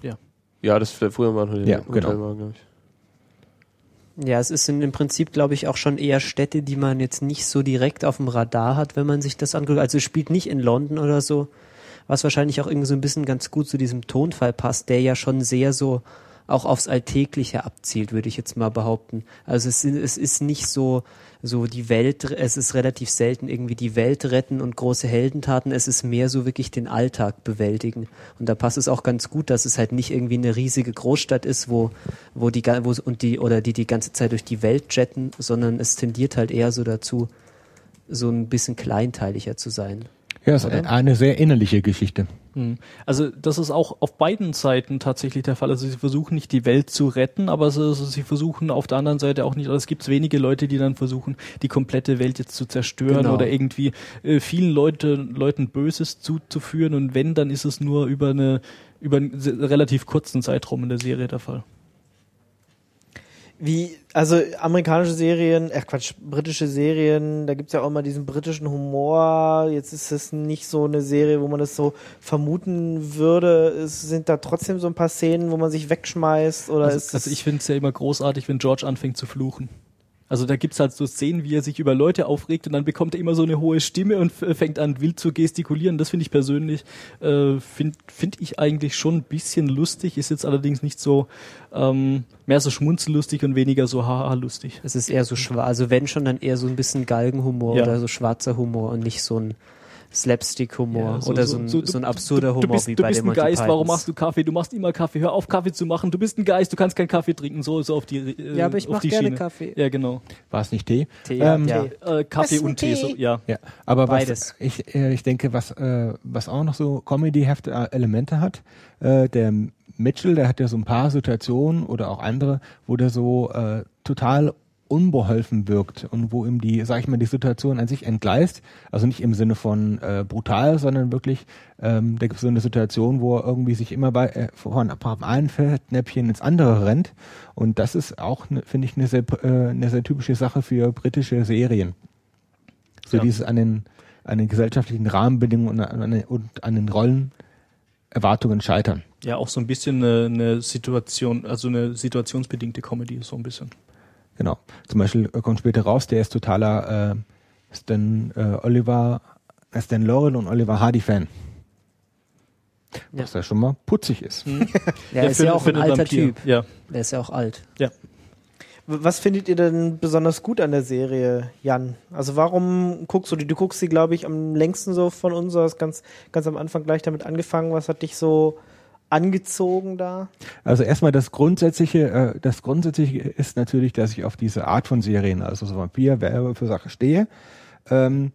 Ja, das früher mal ein Hotel, Ja, Hotel genau. war, glaube ich. Ja, es ist im Prinzip, glaube ich, auch schon eher Städte, die man jetzt nicht so direkt auf dem Radar hat, wenn man sich das anguckt. Also es spielt nicht in London oder so, was wahrscheinlich auch irgendwie so ein bisschen ganz gut zu diesem Tonfall passt, der ja schon sehr so auch aufs Alltägliche abzielt, würde ich jetzt mal behaupten. Also es, es ist nicht so, so die Welt, es ist relativ selten irgendwie die Welt retten und große Heldentaten, es ist mehr so wirklich den Alltag bewältigen. Und da passt es auch ganz gut, dass es halt nicht irgendwie eine riesige Großstadt ist, wo, wo die, wo, und die, oder die die ganze Zeit durch die Welt jetten, sondern es tendiert halt eher so dazu, so ein bisschen kleinteiliger zu sein. Ja, es ist eine sehr innerliche Geschichte. Hm. Also das ist auch auf beiden Seiten tatsächlich der Fall. Also sie versuchen nicht die Welt zu retten, aber sie, also sie versuchen auf der anderen Seite auch nicht, also es gibt wenige Leute, die dann versuchen, die komplette Welt jetzt zu zerstören Genau. oder irgendwie äh, vielen Leute, Leuten Böses zuzuführen und wenn, dann ist es nur über eine über einen relativ kurzen Zeitraum in der Serie der Fall. Wie, also amerikanische Serien, äh Quatsch, britische Serien, da gibt's ja auch immer diesen britischen Humor. Jetzt ist es nicht so eine Serie, wo man das so vermuten würde. Es sind da trotzdem so ein paar Szenen, wo man sich wegschmeißt oder Also, ist also es- ich finde es ja immer großartig, wenn George anfängt zu fluchen. Also da gibt's halt so Szenen, wie er sich über Leute aufregt und dann bekommt er immer so eine hohe Stimme und f- fängt an wild zu gestikulieren. Das finde ich persönlich, äh, finde find ich eigentlich schon ein bisschen lustig, ist jetzt allerdings nicht so ähm, mehr so schmunzellustig und weniger so haha lustig. Es ist eher so schwarz, also wenn schon, dann eher so ein bisschen Galgenhumor Ja. oder so schwarzer Humor und nicht so ein Slapstick-Humor Ja, oder so, ein, so, du- ein absurder du, Humor du bist, wie du bei bist den ein Monty Geist, warum Pythons. machst du Kaffee? Du machst immer Kaffee. Hör auf, Kaffee zu machen. Du bist ein Geist, du kannst keinen Kaffee trinken. So, so auf die äh, Ja, aber ich auf mach die gerne Schiene. Kaffee. Ja, genau. War es nicht Tee? Tee, Ähm, ja. Äh, Kaffee und Tee, so, ja. Ja, aber was Beides. ich, äh, ich denke, was, äh, was auch noch so Comedy-Elemente hat, äh, der Mitchell, der hat ja so ein paar Situationen oder auch andere, wo der so äh, total unbeholfen wirkt und wo ihm die, sag ich mal, die Situation an sich entgleist. Also nicht im Sinne von äh, brutal, sondern wirklich, ähm, da gibt es so eine Situation, wo er irgendwie sich immer bei äh, von vom einen Fettnäpfchen ins andere rennt. Und das ist auch, ne, finde ich, eine sehr, äh, eine sehr typische Sache für britische Serien. So Ja. dieses an den, an den gesellschaftlichen Rahmenbedingungen und an, den- und an den Rollenerwartungen scheitern. Ja, auch so ein bisschen eine, eine Situation, also eine situationsbedingte Comedy, so ein bisschen. Genau. Zum Beispiel kommt später raus, der ist totaler äh, Stan äh, Oliver, äh, Stan Laurel und Oliver Hardy Fan. Ja. Was ja schon mal putzig ist. *laughs* Der ist ja auch ein alter Vampir. Typ. Ja. Der ist ja auch alt. W- Was findet ihr denn besonders gut an der Serie, Jan? Also warum guckst du die? Du guckst sie, glaube ich, am längsten so von uns. Du hast ganz, ganz am Anfang gleich damit angefangen. Was hat dich so angezogen da? Also erstmal das Grundsätzliche, äh, das Grundsätzliche ist natürlich, dass ich auf diese Art von Serien, also so Vampir, Werwölfe Sache stehe. Ähm,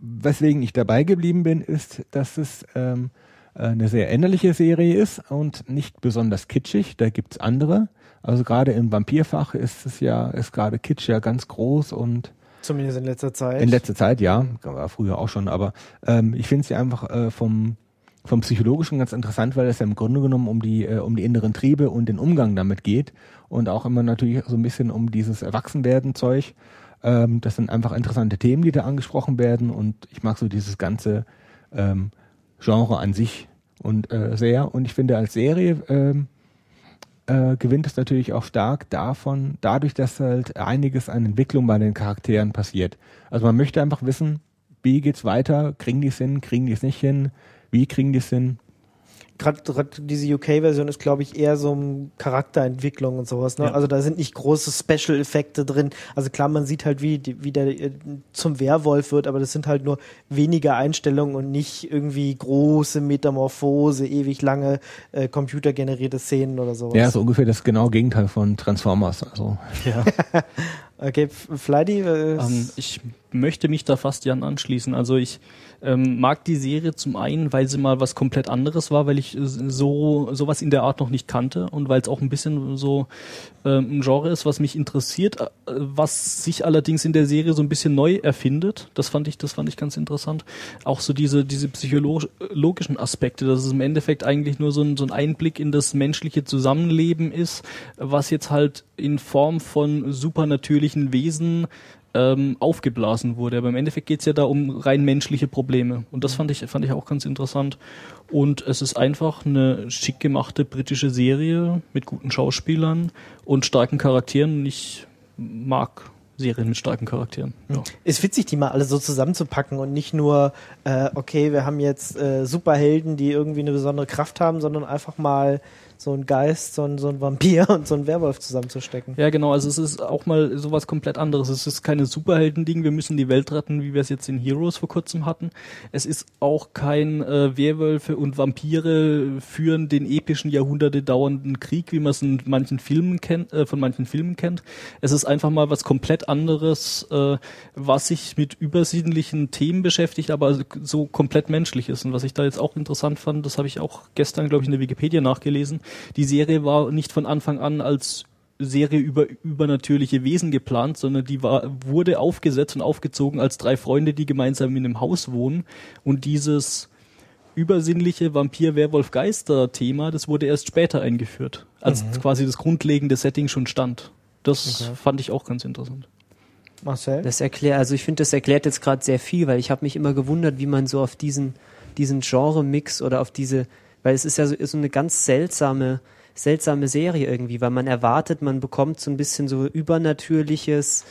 weswegen ich dabei geblieben bin, ist, dass es ähm, eine sehr ähnliche Serie ist und nicht besonders kitschig. Da gibt's andere. Also gerade im Vampirfach ist es ja, ist gerade Kitsch ja ganz groß und Zumindest in letzter Zeit. in letzter Zeit, ja, war früher auch schon, aber ähm, ich finde es ja einfach äh, vom vom psychologischen ganz interessant, weil es ja im Grunde genommen um die äh, um die inneren Triebe und den Umgang damit geht und auch immer natürlich so ein bisschen um dieses Erwachsenwerden Zeug. Ähm, das sind einfach interessante Themen, die da angesprochen werden und ich mag so dieses ganze ähm, Genre an sich und äh, sehr und ich finde als Serie ähm, äh, gewinnt es natürlich auch stark davon, dadurch, dass halt einiges an Entwicklung bei den Charakteren passiert. Also man möchte einfach wissen, wie geht's weiter, kriegen die es hin, kriegen die es nicht hin, wie kriegen die es hin. Gerade diese UK-Version ist, glaube ich, eher so um Charakterentwicklung und sowas. Ne? Ja. Also da sind nicht große Special-Effekte drin. Also klar, man sieht halt, wie, wie der äh, zum Werwolf wird, aber das sind halt nur wenige Einstellungen und nicht irgendwie große Metamorphose, ewig lange äh, computergenerierte Szenen oder sowas. Ja, so ungefähr das genaue Gegenteil von Transformers. Also ja. *laughs* Okay, F- Flighty, äh, Ähm, ich möchte mich da fast Jan anschließen. Also ich ähm, mag die Serie zum einen, weil sie mal was komplett anderes war, weil ich äh, so sowas in der Art noch nicht kannte und weil es auch ein bisschen so ähm, ein Genre ist, was mich interessiert, äh, was sich allerdings in der Serie so ein bisschen neu erfindet. Das fand ich, das fand ich ganz interessant. Auch so diese diese psychologischen Aspekte, dass es im Endeffekt eigentlich nur so ein, so ein Einblick in das menschliche Zusammenleben ist, was jetzt halt in Form von supernatürlichen Wesen ähm, aufgeblasen wurde. Aber im Endeffekt geht's ja da um rein menschliche Probleme. Und das fand ich, fand ich auch ganz interessant. Und es ist einfach eine schick gemachte britische Serie mit guten Schauspielern und starken Charakteren. Ich mag Serien mit starken Charakteren. Ja. ist witzig, die mal alle so zusammenzupacken und nicht nur, äh, okay, wir haben jetzt äh, Superhelden, die irgendwie eine besondere Kraft haben, sondern einfach mal so ein Geist, so ein, so ein Vampir *laughs* und so ein Werwolf zusammenzustecken. Ja, genau. Also es ist auch mal sowas komplett anderes. Es ist keine Superhelden-Ding, wir müssen die Welt retten, wie wir es jetzt in Heroes vor kurzem hatten. Es ist auch kein äh, Werwölfe und Vampire führen den epischen Jahrhunderte dauernden Krieg, wie man es in manchen Filmen kennt, äh, von manchen Filmen kennt. Es ist einfach mal was komplett anderes, äh, was sich mit übersiedlichen Themen beschäftigt, aber so komplett menschlich ist. Und was ich da jetzt auch interessant fand, das habe ich auch gestern, glaube ich, in der Wikipedia nachgelesen. Die Serie war nicht von Anfang an als Serie über übernatürliche Wesen geplant, sondern die war, wurde aufgesetzt und aufgezogen als drei Freunde, die gemeinsam in einem Haus wohnen. Und dieses übersinnliche Vampir-Werwolf-Geister-Thema, das wurde erst später eingeführt, als quasi das grundlegende Setting schon stand. Das fand ich auch ganz interessant. Marcel? Das erklärt, also ich finde, das erklärt jetzt gerade sehr viel, weil ich habe mich immer gewundert, wie man so auf diesen, diesen Genre-Mix oder auf diese, weil es ist ja so, ist so eine ganz seltsame seltsame Serie irgendwie, weil man erwartet, man bekommt so ein bisschen so übernatürliches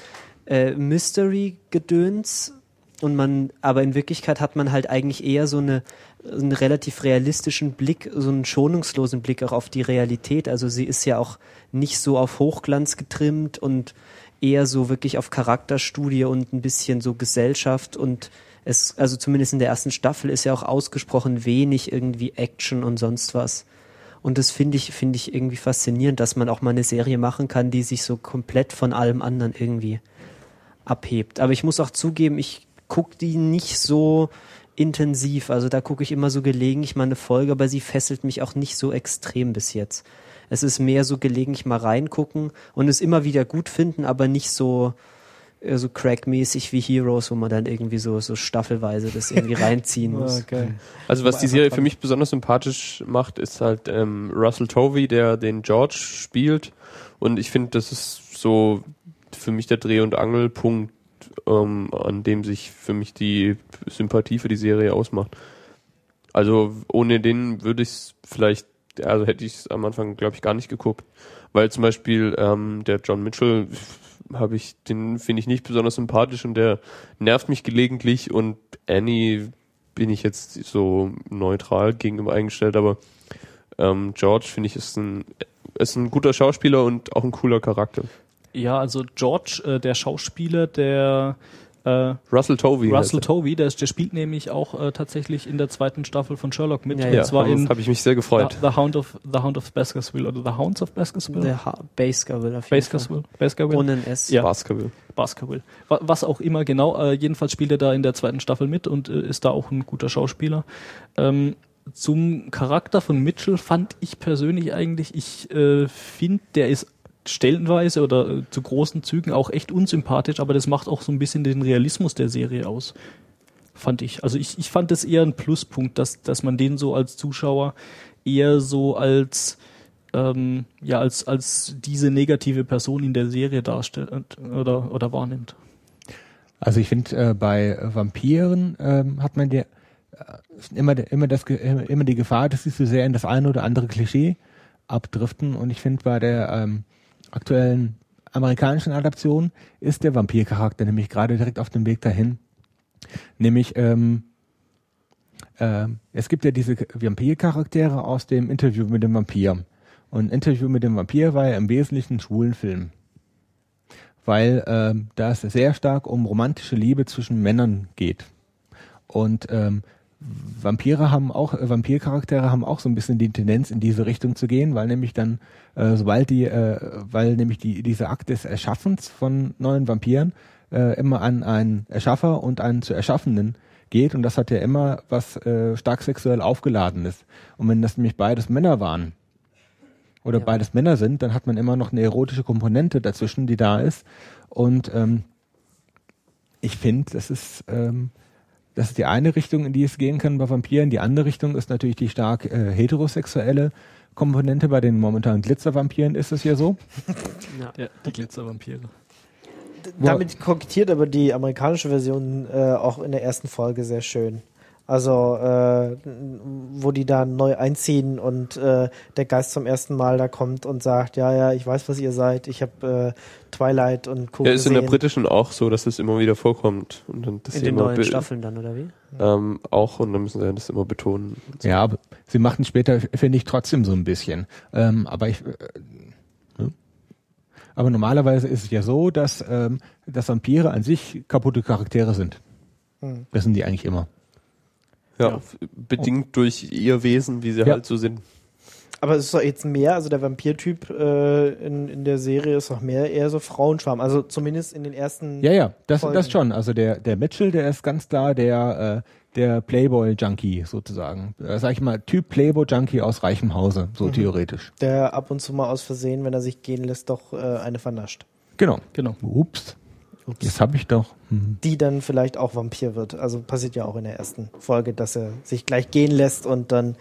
äh, Mystery-Gedöns und man, aber in Wirklichkeit hat man halt eigentlich eher so eine einen relativ realistischen Blick, so einen schonungslosen Blick auch auf die Realität. Also sie ist ja auch nicht so auf Hochglanz getrimmt und eher so wirklich auf Charakterstudie und ein bisschen so Gesellschaft und es, also zumindest in der ersten Staffel ist ja auch ausgesprochen wenig irgendwie Action und sonst was. Und das finde ich, finde ich irgendwie faszinierend, dass man auch mal eine Serie machen kann, die sich so komplett von allem anderen irgendwie abhebt. Aber ich muss auch zugeben, ich gucke die nicht so intensiv. Also da gucke ich immer so gelegentlich mal eine Folge, aber sie fesselt mich auch nicht so extrem bis jetzt. Es ist mehr so gelegentlich mal reingucken und es immer wieder gut finden, aber nicht so so crackmäßig wie Heroes, wo man dann irgendwie so so staffelweise das irgendwie *laughs* reinziehen muss. Okay. Also was die Serie für mich besonders sympathisch macht, ist halt ähm, Russell Tovey, der den George spielt. Und ich finde, das ist so für mich der Dreh- und Angelpunkt, ähm, an dem sich für mich die Sympathie für die Serie ausmacht. Also ohne den würde ich es vielleicht, also hätte ich es am Anfang, glaube ich, gar nicht geguckt. Weil zum Beispiel ähm, der John Mitchell habe ich, den finde ich nicht besonders sympathisch und der nervt mich gelegentlich und Annie bin ich jetzt so neutral gegenüber eingestellt, aber ähm, George finde ich ist ein ist ein guter Schauspieler und auch ein cooler Charakter. Ja, also George, äh, der Schauspieler, der äh, Russell Tovey. Russell. Tovey, der, der spielt nämlich auch äh, tatsächlich in der zweiten Staffel von Sherlock mit. Ja, und ja. zwar in habe ich mich sehr gefreut. The, the Hound of The Hound of Baskerville oder The Hounds of Baskerville. Der ha Baskerville auf jeden Baskerville. Fall. Baskerville. Ohne ein S. Ja. Baskerville. Baskerville. Wa- Was auch immer genau. Äh, jedenfalls spielt er da in der zweiten Staffel mit und äh, ist da auch ein guter Schauspieler. Ähm, zum Charakter von Mitchell fand ich persönlich eigentlich, ich äh, finde, der ist stellenweise oder äh, zu großen Zügen auch echt unsympathisch, aber das macht auch so ein bisschen den Realismus der Serie aus. Fand ich. Also ich, ich fand das eher ein Pluspunkt, dass, dass man den so als Zuschauer eher so als ähm, ja als als diese negative Person in der Serie darstellt oder oder wahrnimmt. Also ich finde, äh, bei Vampiren ähm, hat man die, äh, immer, immer, das, immer die Gefahr, dass sie so sehr in das eine oder andere Klischee abdriften. Und ich finde, bei der ähm, aktuellen amerikanischen Adaption ist der Vampircharakter nämlich gerade direkt auf dem Weg dahin. Nämlich, ähm, ähm, es gibt ja diese Vampircharaktere aus dem Interview mit dem Vampir. Und Interview mit dem Vampir war ja im Wesentlichen ein schwulen Film weil ähm, da es sehr stark um romantische Liebe zwischen Männern geht. Und ähm, Vampire haben auch, äh, Vampircharaktere haben auch so ein bisschen die Tendenz in diese Richtung zu gehen, weil nämlich dann, äh, sobald die, äh, weil nämlich die, dieser Akt des Erschaffens von neuen Vampiren äh, immer an einen Erschaffer und einen zu Erschaffenden geht und das hat ja immer was äh, stark sexuell aufgeladenes. Und wenn das nämlich beides Männer waren, oder Ja. beides Männer sind, dann hat man immer noch eine erotische Komponente dazwischen, die da ist. Und ähm, ich finde, das ist ähm, das ist die eine Richtung, in die es gehen kann bei Vampiren. Die andere Richtung ist natürlich die stark äh, heterosexuelle Komponente. Bei den momentanen Glitzervampiren ist es ja so. *laughs* Ja, die Glitzervampire. Damit kokettiert aber die amerikanische Version äh, auch in der ersten Folge sehr schön. Also, äh, wo die da neu einziehen und äh, der Geist zum ersten Mal da kommt und sagt, ja, ja, ich weiß, was ihr seid, ich habe äh, Twilight und Co. Ja, ist in der gesehen. britischen auch so, dass es immer wieder vorkommt. Und dann das In sie den immer neuen Staffeln dann, oder wie? Ähm, auch und dann müssen sie das immer betonen. Ja, aber sie machen später, finde ich, trotzdem so ein bisschen. Ähm, aber ich, äh, ne? aber normalerweise ist es ja so, dass, ähm, dass Vampire an sich kaputte Charaktere sind. Hm. Das sind die eigentlich immer. Ja, Ja. bedingt durch ihr Wesen, wie sie Ja. halt so sind. Aber es ist doch jetzt mehr, also der Vampirtyp äh, in, in der Serie ist doch mehr eher so Frauenschwarm. Also zumindest in den ersten. Ja, ja, das, Folgen. das schon. Also der, der Mitchell, der ist ganz klar der, äh, der Playboy-Junkie sozusagen. Äh, sag ich mal, Typ Playboy-Junkie aus reichem Hause, so theoretisch. Der ab und zu mal aus Versehen, wenn er sich gehen lässt, doch äh, eine vernascht. Genau. Genau. Ups. Jetzt habe ich doch. Hm. Die dann vielleicht auch Vampir wird. Also passiert ja auch in der ersten Folge, dass er sich gleich gehen lässt und dann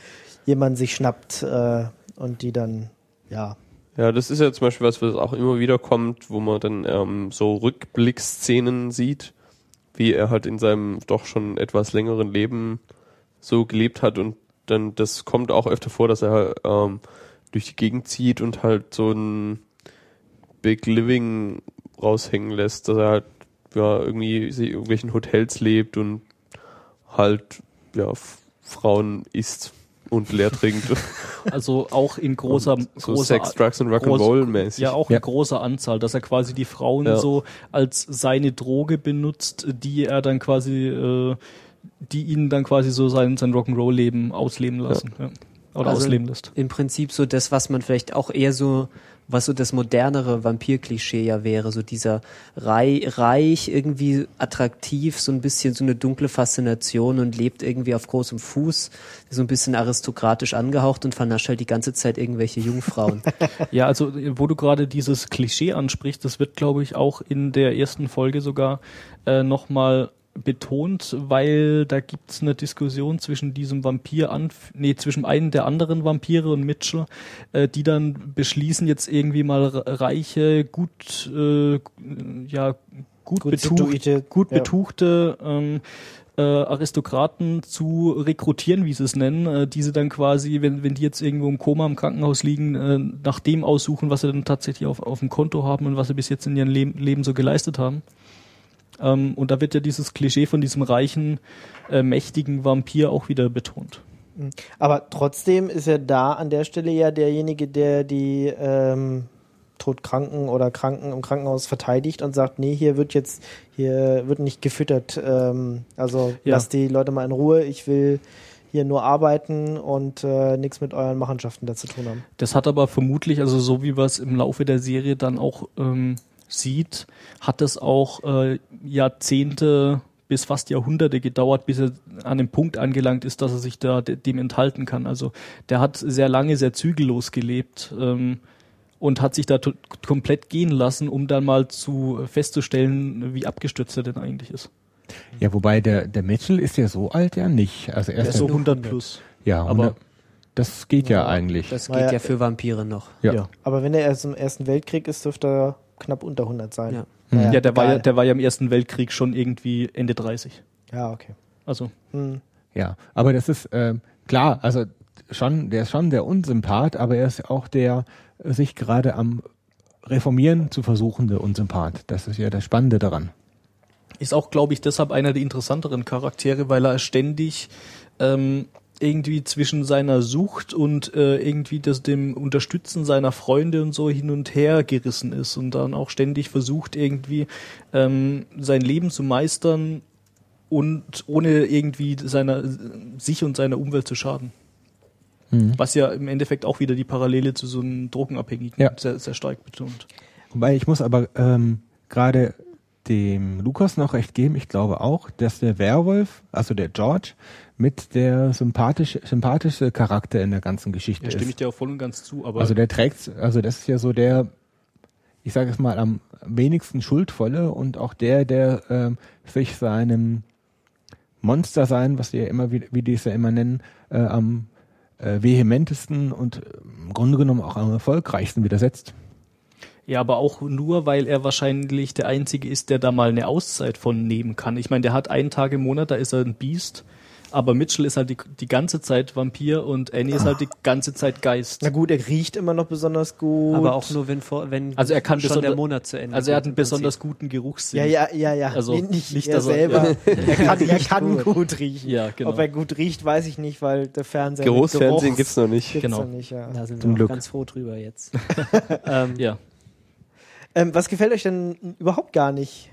jemand sich schnappt äh, und die dann, ja. Ja, das ist ja zum Beispiel was, was auch immer wieder kommt, wo man dann ähm, so Rückblicksszenen sieht, wie er halt in seinem doch schon etwas längeren Leben so gelebt hat und dann das kommt auch öfter vor, dass er ähm, durch die Gegend zieht und halt so ein Big Living raushängen lässt, dass er halt ja irgendwie sich in irgendwelchen Hotels lebt und halt ja Frauen isst und leer trinkt. *laughs* Also auch in großer, so großer Sex, Drugs und Rock'n'Roll mäßig. Ja, auch Ja. in großer Anzahl, dass er quasi die Frauen Ja. so als seine Droge benutzt, die er dann quasi, äh, die ihn dann quasi so sein, sein Rock'n'Roll-Leben ausleben lassen. Ja. Oder Also- ausleben lässt. Im Prinzip so das, was man vielleicht auch eher so, was so das modernere Vampir-Klischee ja wäre, so dieser rei reich, irgendwie attraktiv, so ein bisschen so eine dunkle Faszination und lebt irgendwie auf großem Fuß, so ein bisschen aristokratisch angehaucht und vernascht halt die ganze Zeit irgendwelche Jungfrauen. *laughs* Ja, also äh, wo du gerade dieses Klischee ansprichst, das wird, glaube ich, auch in der ersten Folge sogar äh, nochmal betont, weil da gibt's eine Diskussion zwischen diesem Vampir, nee, zwischen einem der anderen Vampire und Mitchell, äh, die dann beschließen, jetzt irgendwie mal re- reiche, gut, äh, ja, gut, Gut betucht, situierte, gut ja. betuchte ähm, äh, Aristokraten zu rekrutieren, wie sie es nennen, äh, die sie dann quasi, wenn, wenn die jetzt irgendwo im Koma im Krankenhaus liegen, äh, nach dem aussuchen, was sie dann tatsächlich auf, auf dem Konto haben und was sie bis jetzt in ihrem Leben, Leben so geleistet haben. Ähm, und da wird ja dieses Klischee von diesem reichen, äh, mächtigen Vampir auch wieder betont. Aber trotzdem ist er da an der Stelle ja derjenige, der die ähm, Todkranken oder Kranken im Krankenhaus verteidigt und sagt, nee, hier wird jetzt, hier wird nicht gefüttert. Ähm, also Ja. lasst die Leute mal in Ruhe. Ich will hier nur arbeiten und äh, nichts mit euren Machenschaften da zu tun haben. Das hat aber vermutlich, also so wie wir es im Laufe der Serie dann auch ähm, sieht, hat es auch äh, Jahrzehnte bis fast Jahrhunderte gedauert, bis er an dem Punkt angelangt ist, dass er sich da de dem enthalten kann. Also der hat sehr lange sehr zügellos gelebt ähm, und hat sich da komplett gehen lassen, um dann mal zu festzustellen, wie abgestürzt er denn eigentlich ist. Ja, wobei der, der Mitchell ist ja so alt ja nicht. Also er ist so ja, 100 plus. ja, aber- aber das geht ja, eigentlich. Das geht ja- ja für Vampire noch. ja. Aber wenn er erst im Ersten Weltkrieg ist, dürfte er knapp unter 100 sein. Ja. Naja, Ja, der war ja, der war ja im Ersten Weltkrieg schon irgendwie Ende 30. ja, okay. Also Hm. Ja, aber das ist ähm, klar, also schon, der ist schon der Unsympath, aber er ist auch der äh, sich gerade am Reformieren zu versuchende Unsympath. Das ist ja das Spannende daran. Ist auch, glaube ich, deshalb einer der interessanteren Charaktere, weil er ständig ähm, irgendwie zwischen seiner Sucht und äh, irgendwie das, dem Unterstützen seiner Freunde und so hin und her gerissen ist und dann auch ständig versucht, irgendwie ähm, sein Leben zu meistern und ohne irgendwie seiner, sich und seiner Umwelt zu schaden. Was ja im Endeffekt auch wieder die Parallele zu so einem Drogenabhängigen Ja. sehr, sehr stark betont. Wobei ich muss aber ähm, gerade dem Lukas noch recht geben. Ich glaube auch, dass der Werwolf, also der George, mit der sympathische, sympathische Charakter in der ganzen Geschichte Ja, stimme ich ist. dir auch voll und ganz zu, aber Also der trägt, also das ist ja so der, ich sage es mal, am wenigsten schuldvolle und auch der, der ähm, sich seinem Monster sein, was die ja immer, wie, wie die es ja immer nennen, äh, am äh, vehementesten und im Grunde genommen auch am erfolgreichsten widersetzt. Ja, aber auch nur, weil er wahrscheinlich der Einzige ist, der da mal eine Auszeit von nehmen kann. Ich meine, der hat einen Tag im Monat, da ist er ein Biest, aber Mitchell ist halt die, die ganze Zeit Vampir und Annie ist halt die ganze Zeit Geist. Na gut, er riecht immer noch besonders gut. Aber auch nur, wenn, vor, wenn Also er kann schon besonder- der Monat zu Ende Also er hat einen besonders guten Geruchssinn. Ja, ja, ja, ja. Also nee, nicht, nicht, er dass er- selber. ja. Er kann, er kann gut. gut. riechen. Ja, genau. Ob er gut riecht, weiß ich nicht, weil der Fernseher Geruchs- gibt's noch nicht. gibt's Genau. noch nicht, ja. Da sind Zum wir Glück. ganz froh drüber jetzt. *laughs* ähm, Ja. Ähm, was gefällt euch denn überhaupt gar nicht?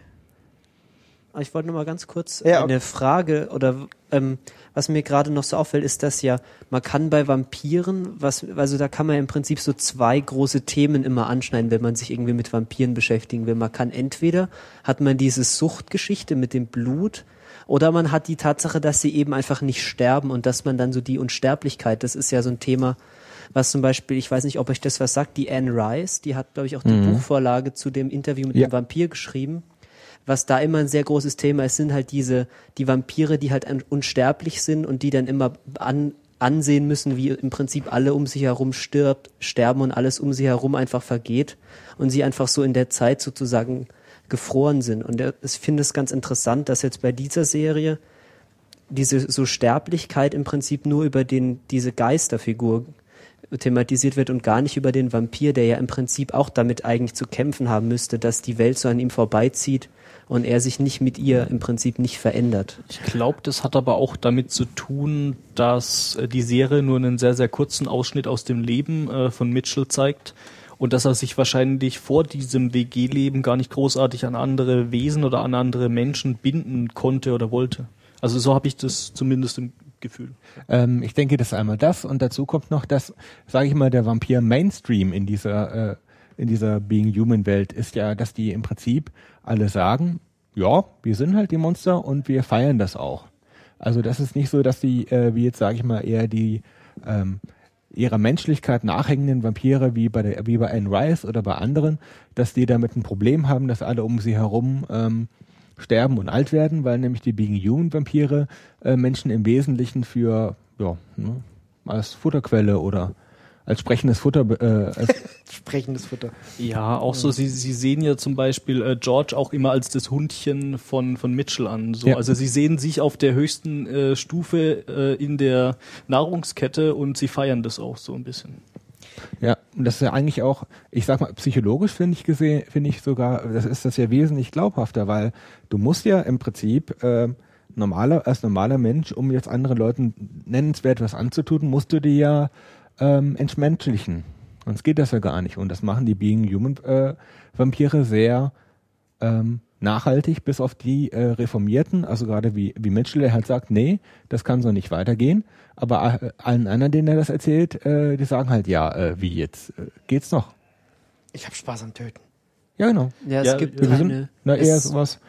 Ich wollte noch mal ganz kurz Ja, eine Frage oder ähm, was mir gerade noch so auffällt, ist, dass ja man kann bei Vampiren, was also da kann man im Prinzip so zwei große Themen immer anschneiden, wenn man sich irgendwie mit Vampiren beschäftigen will. Man kann entweder hat man diese Suchtgeschichte mit dem Blut oder man hat die Tatsache, dass sie eben einfach nicht sterben und dass man dann so die Unsterblichkeit, das ist ja so ein Thema, was zum Beispiel, ich weiß nicht, ob euch das was sagt, die Anne Rice, die hat, glaube ich, auch die Buchvorlage zu dem Interview mit Ja. dem Vampir geschrieben was da immer ein sehr großes Thema ist, sind halt diese, die Vampire, die halt un- unsterblich sind und die dann immer an, ansehen müssen, wie im Prinzip alle um sich herum stirbt, sterben und alles um sie herum einfach vergeht und sie einfach so in der Zeit sozusagen gefroren sind. Und er- ich finde es ganz interessant, dass jetzt bei dieser Serie diese so Sterblichkeit im Prinzip nur über den, diese Geisterfigur thematisiert wird und gar nicht über den Vampir, der ja im Prinzip auch damit eigentlich zu kämpfen haben müsste, dass die Welt so an ihm vorbeizieht und er sich nicht mit ihr im Prinzip nicht verändert. Ich glaube, das hat aber auch damit zu tun, dass äh, die Serie nur einen sehr, sehr kurzen Ausschnitt aus dem Leben äh, von Mitchell zeigt und dass er sich wahrscheinlich vor diesem WG-Leben gar nicht großartig an andere Wesen oder an andere Menschen binden konnte oder wollte. Also so habe ich das zumindest im Gefühl. Ähm, ich denke, das ist einmal das und dazu kommt noch, dass, sage ich mal, der Vampir Mainstream in dieser äh, in dieser Being Human Welt ist ja, dass die im Prinzip alle sagen, ja, wir sind halt die Monster und wir feiern das auch. Also das ist nicht so, dass die, äh, wie jetzt sage ich mal, eher die ähm, ihrer Menschlichkeit nachhängenden Vampire wie bei der wie bei Anne Rice oder bei anderen, dass die damit ein Problem haben, dass alle um sie herum ähm, sterben und alt werden, weil nämlich die Being Human Vampire äh, Menschen im Wesentlichen für ja ne, als Futterquelle oder als sprechendes Futter äh, als *laughs* Sprechendes Futter. Ja, auch so, sie, sie sehen ja zum Beispiel äh, George auch immer als das Hundchen von, von Mitchell an. So. Ja. Also sie sehen sich auf der höchsten äh, Stufe äh, in der Nahrungskette und sie feiern das auch so ein bisschen. Ja, und das ist ja eigentlich auch, ich sag mal, psychologisch finde ich gesehen, finde ich sogar, das ist das ja wesentlich glaubhafter, weil du musst ja im Prinzip äh, normaler, als normaler Mensch, um jetzt anderen Leuten nennenswert was anzutun, musst du die ja ähm, entmenschlichen. Sonst geht das ja gar nicht. Und das machen die Being Human äh, Vampire sehr ähm, nachhaltig, bis auf die äh, Reformierten, also gerade wie, wie Mitchell, der halt sagt, nee, das kann so nicht weitergehen. Aber äh, allen anderen, denen er das erzählt, äh, die sagen halt, ja, äh, wie jetzt? Äh, geht's noch? Ich habe Spaß am Töten. Ja, genau. Ja, es Ja, gibt sind, keine, na, eher sowas.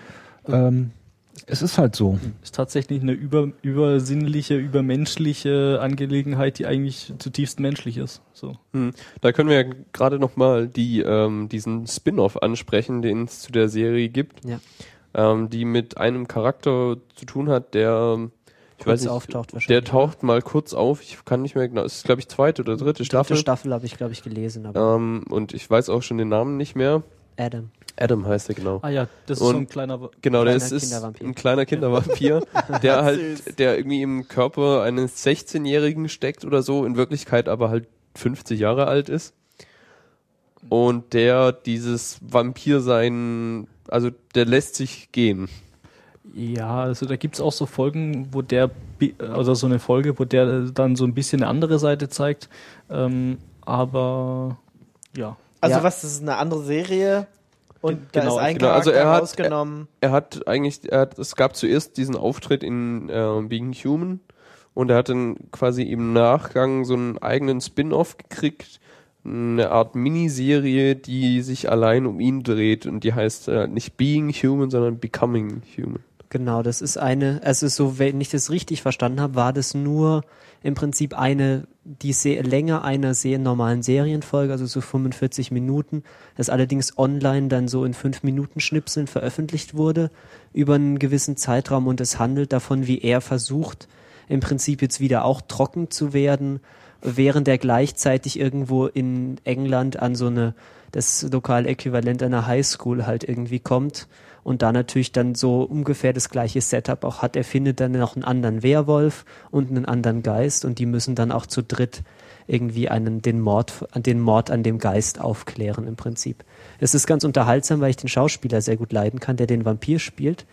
Ähm, es ist halt so. Ist tatsächlich eine über, übersinnliche, übermenschliche Angelegenheit, die eigentlich zutiefst menschlich ist. So. Hm. Da können wir ja gerade noch mal die, ähm, diesen Spin-off ansprechen, den es zu der Serie gibt, Ja. ähm, die mit einem Charakter zu tun hat, der ähm, ich Kurz weiß nicht, auftaucht der wahrscheinlich. taucht mal kurz auf. Ich kann nicht mehr genau. Es ist glaube ich zweite oder dritte Staffel. Dritte Staffel habe ich, glaube ich, gelesen, aber ähm, und ich weiß auch schon den Namen nicht mehr. Adam. Adam heißt er genau. Ah ja, das ist Und- so ein kleiner. Genau, der ist, ist ein kleiner Kindervampir, *laughs* der halt, der irgendwie im Körper eines 16-Jährigen steckt oder so, in Wirklichkeit aber halt 50 Jahre alt ist. Und der dieses Vampirsein, also der lässt sich gehen. Ja, also da gibt's auch so Folgen, wo der, also so eine Folge, wo der dann so ein bisschen eine andere Seite zeigt. Ähm, aber ja. Also Ja. was, das ist eine andere Serie und da Genau, ist ein genau, also er hat- rausgenommen. Er hat eigentlich, er hat, es gab zuerst diesen Auftritt in äh, Being Human und er hat dann quasi im Nachgang so einen eigenen Spin-off gekriegt, eine Art Miniserie, die sich allein um ihn dreht und die heißt äh, nicht Being Human, sondern Becoming Human. Genau, das ist eine, also so, wenn ich das richtig verstanden habe, war das nur im Prinzip eine, die Se Länge einer sehr normalen Serienfolge, also so 45 Minuten, das allerdings online dann so in 5 Minuten Schnipseln veröffentlicht wurde über einen gewissen Zeitraum und es handelt davon, wie er versucht, im Prinzip jetzt wieder auch trocken zu werden, während er gleichzeitig irgendwo in England an so eine, das lokale Äquivalent einer Highschool halt irgendwie kommt und da natürlich dann so ungefähr das gleiche Setup auch hat. Er findet dann noch einen anderen Werwolf und einen anderen Geist und die müssen dann auch zu dritt irgendwie einen, den Mord, den Mord an dem Geist aufklären im Prinzip. Es ist ganz unterhaltsam, weil ich den Schauspieler sehr gut leiden kann, der den Vampir spielt,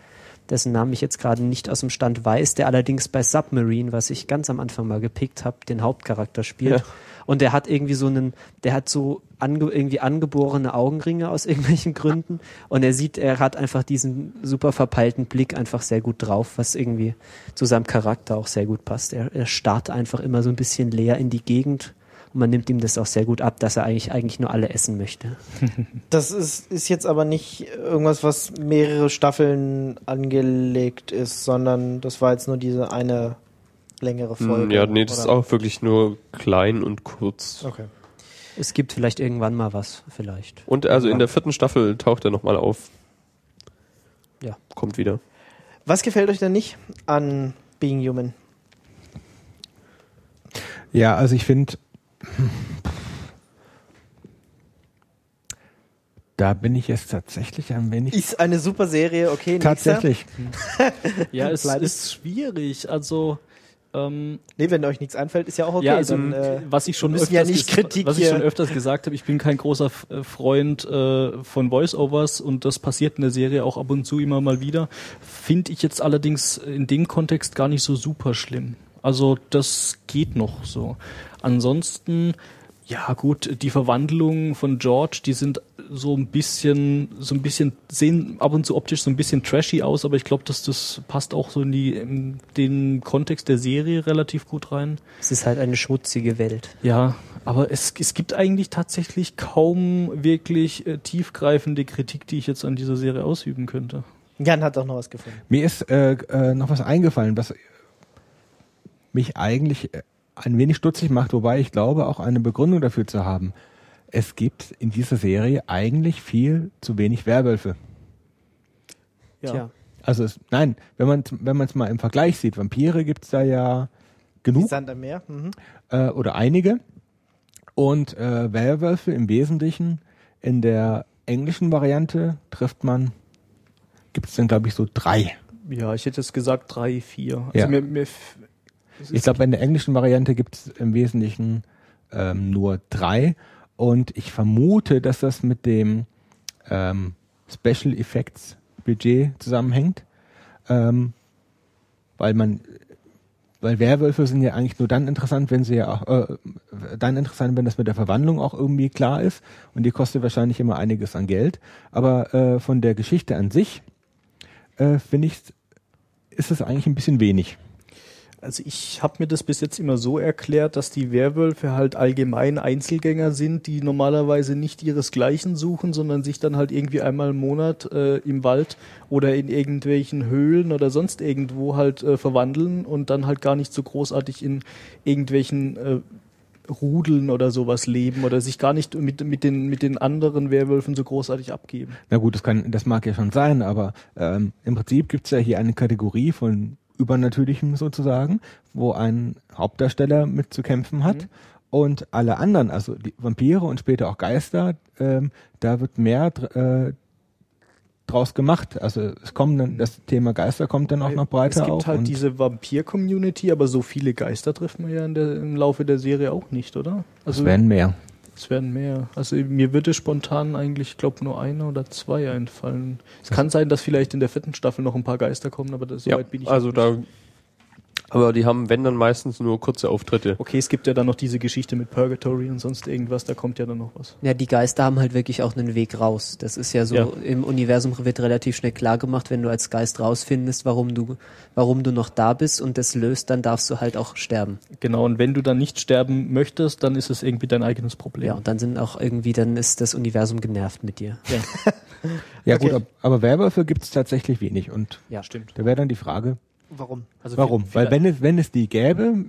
dessen Namen ich jetzt gerade nicht aus dem Stand weiß, der allerdings bei Submarine, was ich ganz am Anfang mal gepickt habe, den Hauptcharakter spielt. Ja. Und der hat irgendwie so einen, der hat so ange, irgendwie angeborene Augenringe aus *laughs* irgendwelchen Gründen. Und er sieht, er hat einfach diesen super verpeilten Blick einfach sehr gut drauf, was irgendwie zu seinem Charakter auch sehr gut passt. Er, er starrt einfach immer so ein bisschen leer in die Gegend. Und man nimmt ihm das auch sehr gut ab, dass er eigentlich, eigentlich nur alle essen möchte. *laughs* Das ist, ist jetzt aber nicht irgendwas, was mehrere Staffeln angelegt ist, sondern das war jetzt nur diese eine längere Folge. Hm, ja, nee, das ist oder? auch wirklich nur klein und kurz. Okay. Es gibt vielleicht irgendwann mal was, vielleicht. Und also in der vierten Staffel taucht er nochmal auf. Ja. Kommt wieder. Was gefällt euch denn nicht an Being Human? Ja, also ich finde, da bin ich jetzt tatsächlich ein wenig. Ist eine super Serie, okay. tatsächlich. Ja, es ist schwierig. Also Ähm, Nee, wenn euch nichts einfällt, ist ja auch okay. ja, also dann, äh, was ich schon öfters ja was ich schon öfters gesagt habe, ich bin kein großer äh, Freund äh, von Voice-Overs und das passiert in der Serie auch ab und zu immer mal wieder. Finde ich jetzt allerdings in dem Kontext gar nicht so super schlimm. Also das geht noch so. Ansonsten ja gut, die Verwandlungen von George, die sind so ein bisschen, so ein bisschen, sehen ab und zu optisch so ein bisschen trashy aus, aber ich glaube, dass das passt auch so in die, in den Kontext der Serie relativ gut rein. Es ist halt eine schmutzige Welt. Ja, aber es, es gibt eigentlich tatsächlich kaum wirklich äh, tiefgreifende Kritik, die ich jetzt an dieser Serie ausüben könnte. Jan hat auch noch was gefunden. Mir ist äh, äh, noch was eingefallen, was mich eigentlich äh, ein wenig stutzig macht, wobei ich glaube, auch eine Begründung dafür zu haben. Es gibt in dieser Serie eigentlich viel zu wenig Werwölfe. Ja. Tja. Also es, nein, wenn man wenn man es mal im Vergleich sieht, Vampire gibt's da ja Die genug Sand am Meer. Mhm. äh, oder einige und äh, Werwölfe im Wesentlichen in der englischen Variante trifft man gibt's dann glaube ich so drei. Ja, ich hätte jetzt gesagt drei, vier. Also Ja. mir, mir, es Ich glaube, in der englischen Variante gibt es im Wesentlichen ähm, nur drei. Und ich vermute, dass das mit dem ähm, Special Effects Budget zusammenhängt. Ähm, weil man, weil Werwölfe sind ja eigentlich nur dann interessant, wenn sie ja auch, äh, dann interessant, wenn das mit der Verwandlung auch irgendwie klar ist. Und die kostet wahrscheinlich immer einiges an Geld. Aber äh, von der Geschichte an sich, äh, finde ich, ist es eigentlich ein bisschen wenig. Also ich habe mir das bis jetzt immer so erklärt, dass die Werwölfe halt allgemein Einzelgänger sind, die normalerweise nicht ihresgleichen suchen, sondern sich dann halt irgendwie einmal im Monat äh, im Wald oder in irgendwelchen Höhlen oder sonst irgendwo halt äh, verwandeln und dann halt gar nicht so großartig in irgendwelchen äh, Rudeln oder sowas leben oder sich gar nicht mit, mit, den, mit den anderen Werwölfen so großartig abgeben. Na gut, das kann, das mag ja schon sein, aber ähm, im Prinzip gibt's ja hier eine Kategorie von Übernatürlichem sozusagen, wo ein Hauptdarsteller mit zu kämpfen hat. Mhm. Und alle anderen, also die Vampire und später auch Geister, ähm, da wird mehr äh, draus gemacht. Also es kommen dann, das Thema Geister kommt dann auch noch breiter Es gibt auf. halt diese Vampir-Community, aber so viele Geister trifft man ja in der, im Laufe der Serie auch nicht, oder? es werden mehr. Es werden mehr. Also mir würde spontan eigentlich, ich glaube, nur eine oder zwei einfallen. Es kann sein, dass vielleicht in der vierten Staffel noch ein paar Geister kommen, aber das, so Ja, weit bin ich also da, nicht. Aber die haben, wenn dann meistens nur kurze Auftritte. Okay, es gibt ja dann noch diese Geschichte mit Purgatory und sonst irgendwas, da kommt ja dann noch was. Ja, die Geister haben halt wirklich auch einen Weg raus. Das ist ja so, Ja. im Universum wird relativ schnell klar gemacht, wenn du als Geist rausfindest, warum du, warum du noch da bist und das löst, dann darfst du halt auch sterben. Genau, und wenn du dann nicht sterben möchtest, dann ist es irgendwie dein eigenes Problem. Ja, und dann sind auch irgendwie, dann ist das Universum genervt mit dir. Ja *laughs* Okay. gut, ab- aber Werwölfe gibt's tatsächlich wenig. Und Ja, stimmt. da wäre dann die Frage, Warum? Also Warum? Weil wenn es, wenn es die gäbe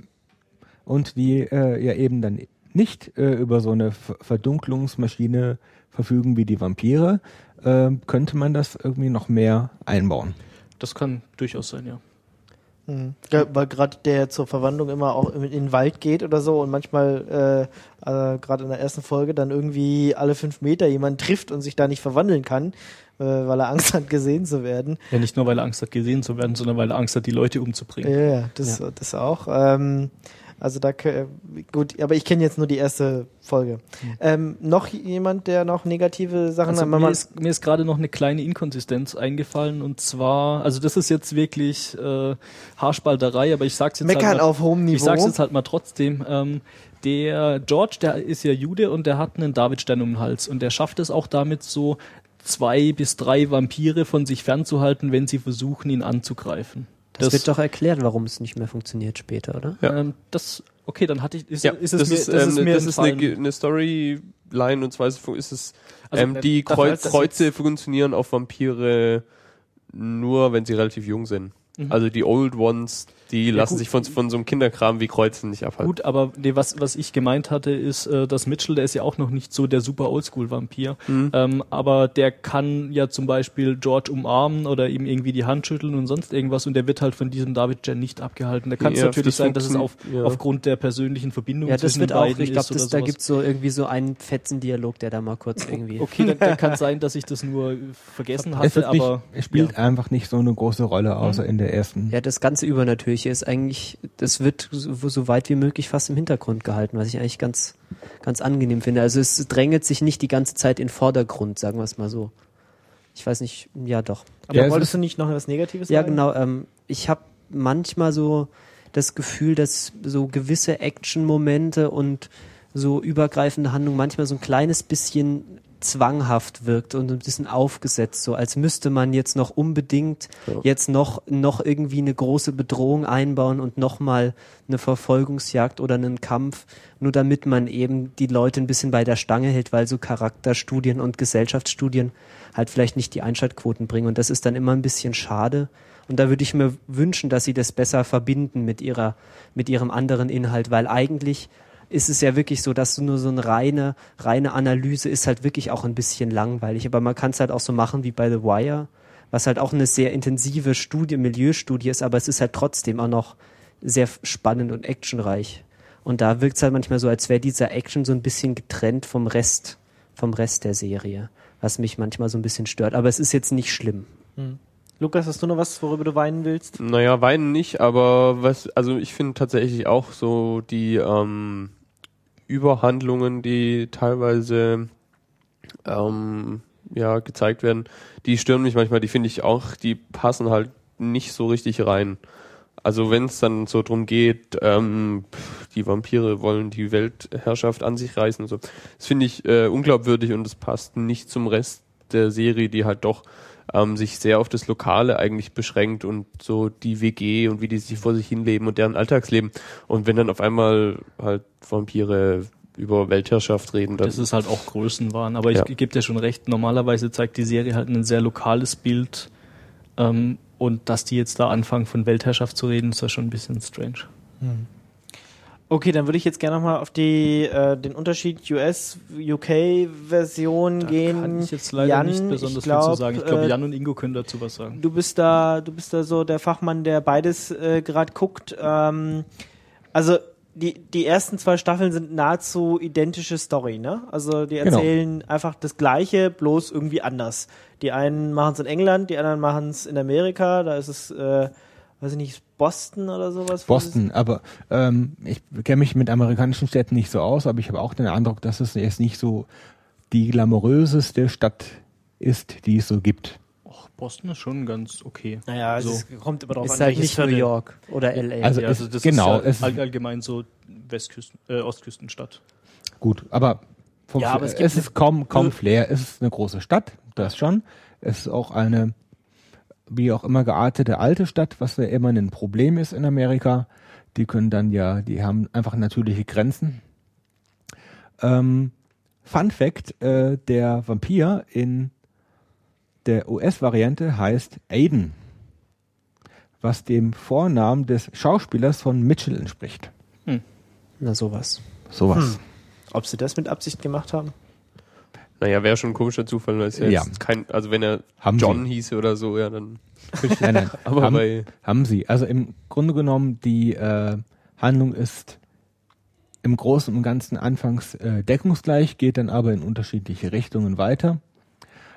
und die äh, ja eben dann nicht äh, über so eine Ver Verdunklungsmaschine verfügen wie die Vampire, äh, könnte man das irgendwie noch mehr einbauen. das kann durchaus sein, ja. Mhm. Ja, weil gerade der zur Verwandlung immer auch in den Wald geht oder so und manchmal äh, äh, gerade in der ersten Folge dann irgendwie alle fünf Meter jemand trifft und sich da nicht verwandeln kann, weil er Angst hat, gesehen zu werden. Ja, nicht nur, weil er Angst hat, gesehen zu werden, sondern weil er Angst hat, die Leute umzubringen. Ja, ja, das, das auch. Ähm, also da gut, aber ich kenne jetzt nur die erste Folge. Ähm, noch jemand, der noch negative Sachen Also hat? mir ist, mir ist gerade noch eine kleine Inkonsistenz eingefallen und zwar, also das ist jetzt wirklich äh, Haarspalterei, aber ich sag's jetzt Meckern halt mal, auf hohem Niveau. Ich sag's jetzt halt mal trotzdem. Ähm, der George, der ist ja Jude und der hat einen Davidstern um den Hals und der schafft es auch damit so zwei bis drei Vampire von sich fernzuhalten, wenn sie versuchen, ihn anzugreifen. Das, wird doch erklärt, warum es nicht mehr funktioniert später, oder? Ja. Ähm, das, okay, dann hatte ich, ist, Ja, ist es das mir, ist, das ähm, ist mir das ist eine, eine Storyline und zwar ist es- ist es, Also, ähm, äh, die Kreuz, das Kreuze funktionieren auf Vampire nur, wenn sie relativ jung sind. Mhm. Also die Old Ones, die lassen gut. sich von, von so einem Kinderkram wie Kreuzen nicht abhalten. Gut, aber nee, was, was ich gemeint hatte, ist, äh, dass Mitchell, der ist ja auch noch nicht so der super Oldschool-Vampir. Mhm. Ähm, aber der kann ja zum Beispiel George umarmen oder ihm irgendwie die Hand schütteln und sonst irgendwas und der wird halt von diesem David Jen nicht abgehalten. Da kann es Ja, natürlich das sein, dass es auf, ja. aufgrund der persönlichen Verbindung Ja, das zwischen wird auch, ich glaube, ist oder da sowas. gibt's so irgendwie so einen fetzen Dialog, der da mal kurz irgendwie. Okay, dann, dann kann *laughs* sein, dass ich das nur vergessen es, hatte, nicht, aber es spielt ja. einfach nicht so eine große Rolle, außer in der der ersten. Ja, das ganze Übernatürliche ist eigentlich, das wird so, so weit wie möglich fast im Hintergrund gehalten, was ich eigentlich ganz, ganz angenehm finde. Also es drängelt sich nicht die ganze Zeit in den Vordergrund, sagen wir es mal so. Ich weiß nicht, ja doch. Aber Ja, es wolltest du nicht noch was Negatives Ja, sagen? genau. Ähm, ich habe manchmal so das Gefühl, dass so gewisse Action-Momente und so übergreifende Handlung manchmal so ein kleines bisschen zwanghaft wirkt und ein bisschen aufgesetzt, so als müsste man jetzt noch unbedingt Ja. jetzt noch noch irgendwie eine große Bedrohung einbauen und noch mal eine Verfolgungsjagd oder einen Kampf, nur damit man eben die Leute ein bisschen bei der Stange hält, weil so Charakterstudien und Gesellschaftsstudien halt vielleicht nicht die Einschaltquoten bringen und das ist dann immer ein bisschen schade. Und da würde ich mir wünschen, dass sie das besser verbinden mit ihrer, mit ihrem anderen Inhalt, weil eigentlich ist es ja wirklich so, dass nur so eine reine, reine Analyse ist halt wirklich auch ein bisschen langweilig. Aber man kann es halt auch so machen wie bei The Wire, was halt auch eine sehr intensive Studie, Milieustudie ist, aber es ist halt trotzdem auch noch sehr spannend und actionreich. Und da wirkt es halt manchmal so, als wäre dieser Action so ein bisschen getrennt vom Rest, vom Rest der Serie, was mich manchmal so ein bisschen stört. Aber es ist jetzt nicht schlimm. Lukas, hast du noch was, worüber du weinen willst? Naja, weinen nicht, aber was, also ich finde tatsächlich auch so die ähm, Überhandlungen, die teilweise ähm, ja gezeigt werden, die stören mich manchmal. Die finde ich auch, die passen halt nicht so richtig rein. Also wenn es dann so drum geht, ähm, die Vampire wollen die Weltherrschaft an sich reißen und so, das finde ich äh, unglaubwürdig und es passt nicht zum Rest der Serie, die halt doch ähm, sich sehr auf das Lokale eigentlich beschränkt und so die WG und wie die sich vor sich hinleben und deren Alltagsleben. Und wenn dann auf einmal halt Vampire über Weltherrschaft reden, dann Das ist halt auch Größenwahn. Aber ich Ja. gebe dir schon recht, normalerweise zeigt die Serie halt ein sehr lokales Bild. Ähm, und dass die jetzt da anfangen, von Weltherrschaft zu reden, ist ja schon ein bisschen strange. Okay, dann würde ich jetzt gerne nochmal auf die, äh, den Unterschied US-UK-Version gehen. Kann ich jetzt leider Jan, nicht besonders ich viel glaub, zu sagen. Ich glaube, äh, Jan und Ingo können dazu was sagen. Du bist da, du bist da so der Fachmann, der beides äh, gerade guckt. Ähm, also die, die ersten zwei Staffeln sind nahezu identische Story, ne? Also die Genau. erzählen einfach das Gleiche, bloß irgendwie anders. Die einen machen es in England, die anderen machen es in Amerika. Da ist es, äh, weiß ich nicht, Boston oder sowas. Boston, aber ähm, ich kenne mich mit amerikanischen Städten nicht so aus, aber ich habe auch den Eindruck, dass es jetzt nicht so die glamouröseste Stadt ist, die es so gibt. Och, Boston ist schon ganz okay. Naja, so. es kommt immer drauf Ist an, halt welches nicht New. York oder LA. Also ja, es- also das genau, ist ja allgemein so Westküsten, äh, Ostküstenstadt. Gut, aber, vom Ja, aber es gibt es ist kaum, kaum. Flair. Es ist eine große Stadt, das schon. Es ist auch eine, wie auch immer geartete alte Stadt, was ja immer ein Problem ist in Amerika. Die können dann ja, die haben einfach natürliche Grenzen. Ähm, Fun Fact, äh, der Vampir in der US-Variante heißt Aiden, was dem Vornamen des Schauspielers von Mitchell entspricht. Na sowas. Sowas. Hm. Ob sie das mit Absicht gemacht haben? Naja, wäre schon ein komischer Zufall, weil es ja, kein, also wenn er Haben John sie. hieße oder so, ja dann. Nein, nein. *laughs* Aber haben, bei haben sie. Also im Grunde genommen, die äh, Handlung ist im Großen und Ganzen anfangs äh, deckungsgleich, geht dann aber in unterschiedliche Richtungen weiter.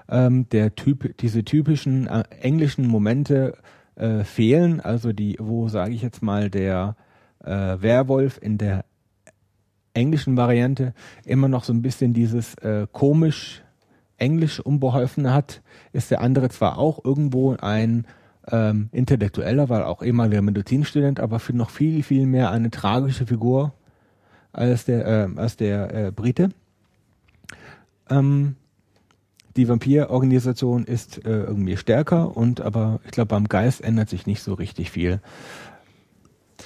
Ähm, der Typ, diese typischen äh, englischen Momente äh, fehlen, also die, wo sage ich jetzt mal der äh, Werwolf in der englischen Variante immer noch so ein bisschen dieses äh, komisch englisch unbeholfene hat, ist der andere zwar auch irgendwo ein ähm, Intellektueller, weil auch ehemaliger Medizinstudent, aber für noch viel, viel mehr eine tragische Figur als der, äh, als der äh, Brite. Ähm, die Vampirorganisation ist äh, irgendwie stärker und aber ich glaube beim Geist ändert sich nicht so richtig viel.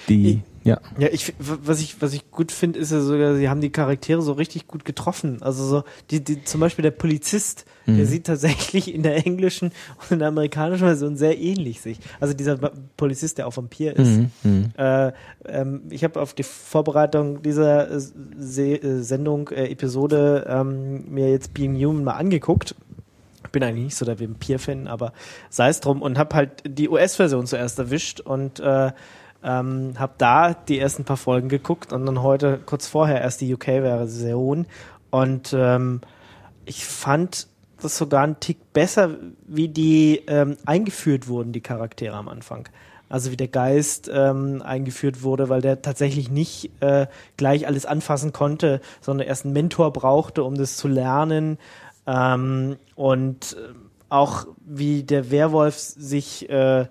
Die, ja. Ja, ich, was ich, was ich gut finde, ist ja sogar, sie haben die Charaktere so richtig gut getroffen. Also so, die, die, zum Beispiel der Polizist, der Mhm. sieht tatsächlich in der englischen und in der amerikanischen Version sehr ähnlich sich. Also dieser Polizist, der auch Vampir ist. Mhm. Mhm. Äh, ähm, ich habe auf die Vorbereitung dieser äh, äh, Sendung, äh, Episode, ähm, mir jetzt Being Human mal angeguckt. Ich bin eigentlich nicht so der Vampir-Fan, aber sei es drum und habe halt die US-Version zuerst erwischt und äh, ähm, habe da die ersten paar Folgen geguckt und dann heute kurz vorher erst die UK-Version und ähm, ich fand das sogar einen Tick besser, wie die ähm, eingeführt wurden, die Charaktere am Anfang. also wie der Geist ähm, eingeführt wurde, weil der tatsächlich nicht äh, gleich alles anfassen konnte, sondern erst einen Mentor brauchte, um das zu lernen. Ähm, und äh, auch wie der Werwolf sich äh,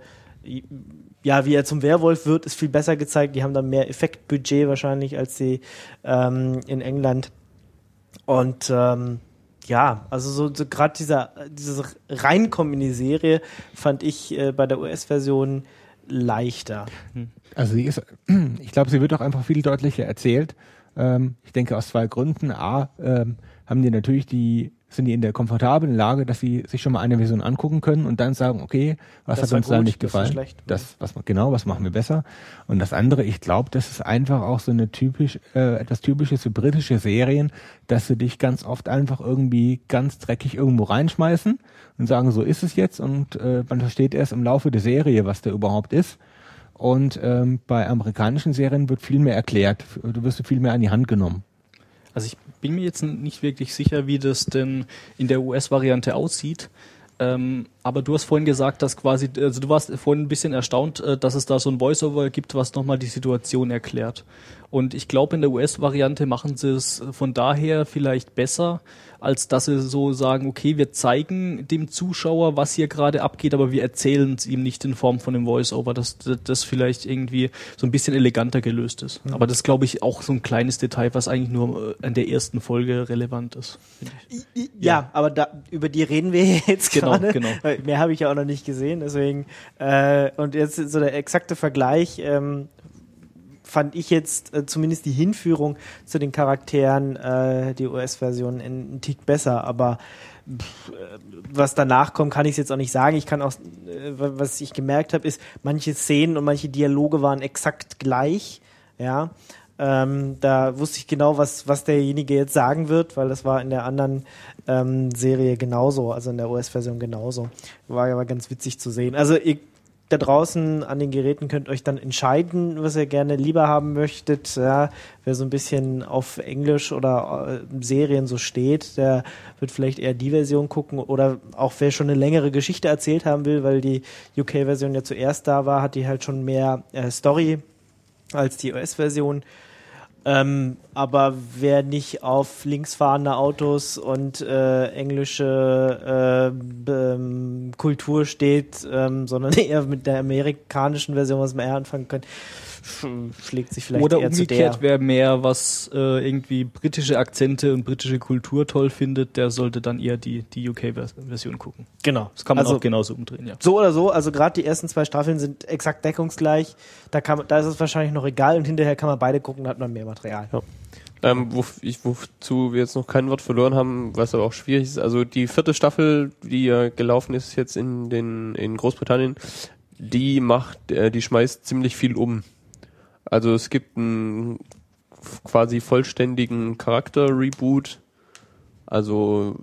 ja, wie er zum Werwolf wird, ist viel besser gezeigt. Die haben dann mehr Effektbudget wahrscheinlich als sie ähm, in England. Und ähm, ja, also so, so gerade dieser dieses Reinkommen in die Serie fand ich äh, bei der US-Version leichter. Also sie ist, *clears throat* ich glaube, sie wird auch einfach viel deutlicher erzählt. Ähm, ich denke aus zwei Gründen. A, ähm, haben die natürlich die, sind die in der komfortablen Lage, dass sie sich schon mal eine Version angucken können und dann sagen, okay, was Das hat uns da gut, nicht das war gefallen? schlecht. Das, was genau, was machen wir besser? Und das andere, ich glaube, das ist einfach auch so eine typisch, äh, etwas typisches für britische Serien, dass sie dich ganz oft einfach irgendwie ganz dreckig irgendwo reinschmeißen und sagen, so ist es jetzt und äh, man versteht erst im Laufe der Serie, was da überhaupt ist. Und ähm, bei amerikanischen Serien wird viel mehr erklärt. Du wirst viel mehr an die Hand genommen. Also ich bin mir jetzt nicht wirklich sicher, wie das denn in der US-Variante aussieht. Ähm, aber du hast vorhin gesagt, dass quasi, also du warst vorhin ein bisschen erstaunt, äh, dass es da so ein Voiceover gibt, was nochmal die Situation erklärt. Und ich glaube, in der US-Variante machen sie es von daher vielleicht besser, als dass sie so sagen, okay, wir zeigen dem Zuschauer, was hier gerade abgeht, aber wir erzählen es ihm nicht in Form von einem Voiceover, dass das vielleicht irgendwie so ein bisschen eleganter gelöst ist. Aber das ist, glaube ich, auch so ein kleines Detail, was eigentlich nur äh, in der ersten Folge relevant ist. ich. Ja, aber da, über die reden wir *laughs* jetzt Genau, gerade. genau. Mehr habe ich ja auch noch nicht gesehen, deswegen äh, und jetzt so der exakte Vergleich ähm, fand ich jetzt äh, zumindest die Hinführung zu den Charakteren äh, die US-Version einen Tick besser, aber äh, was danach kommt, kann ich es jetzt auch nicht sagen. Ich kann auch, äh, wa- was ich gemerkt habe, ist, manche Szenen und manche Dialoge waren exakt gleich, ja. Ähm, da wusste ich genau, was, was derjenige jetzt sagen wird, weil das war in der anderen ähm, Serie genauso, also in der US-Version genauso. War aber ganz witzig zu sehen. Also ihr da draußen an den Geräten könnt euch dann entscheiden, was ihr gerne lieber haben möchtet. Ja, wer so ein bisschen auf Englisch oder äh, Serien so steht, der wird vielleicht eher die Version gucken oder auch wer schon eine längere Geschichte erzählt haben will, weil die UK-Version ja zuerst da war, hat die halt schon mehr äh, Story als die US-Version. Ähm, aber wer nicht auf linksfahrende Autos und äh, englische äh, ähm, Kultur steht, ähm, sondern *laughs* eher mit der amerikanischen Version, was man eher anfangen sch- schlägt sich vielleicht Oder eher zu der. umgekehrt, wer mehr was äh, irgendwie britische Akzente und britische Kultur toll findet, der sollte dann eher die, die UK-Version gucken. Genau. Das kann man also, auch genauso umdrehen, ja. So oder so, also gerade die ersten zwei Staffeln sind exakt deckungsgleich. Da, kann, man- da ist es wahrscheinlich noch egal und hinterher kann man beide gucken, da hat man mehr Material. Ähm, wo, ich, wozu wir jetzt noch kein Wort verloren haben, was aber auch schwierig ist, also die vierte Staffel, die ja gelaufen ist jetzt in den in Großbritannien, die macht, äh, die schmeißt ziemlich viel um. Also es gibt einen quasi vollständigen Charakter-Reboot. Also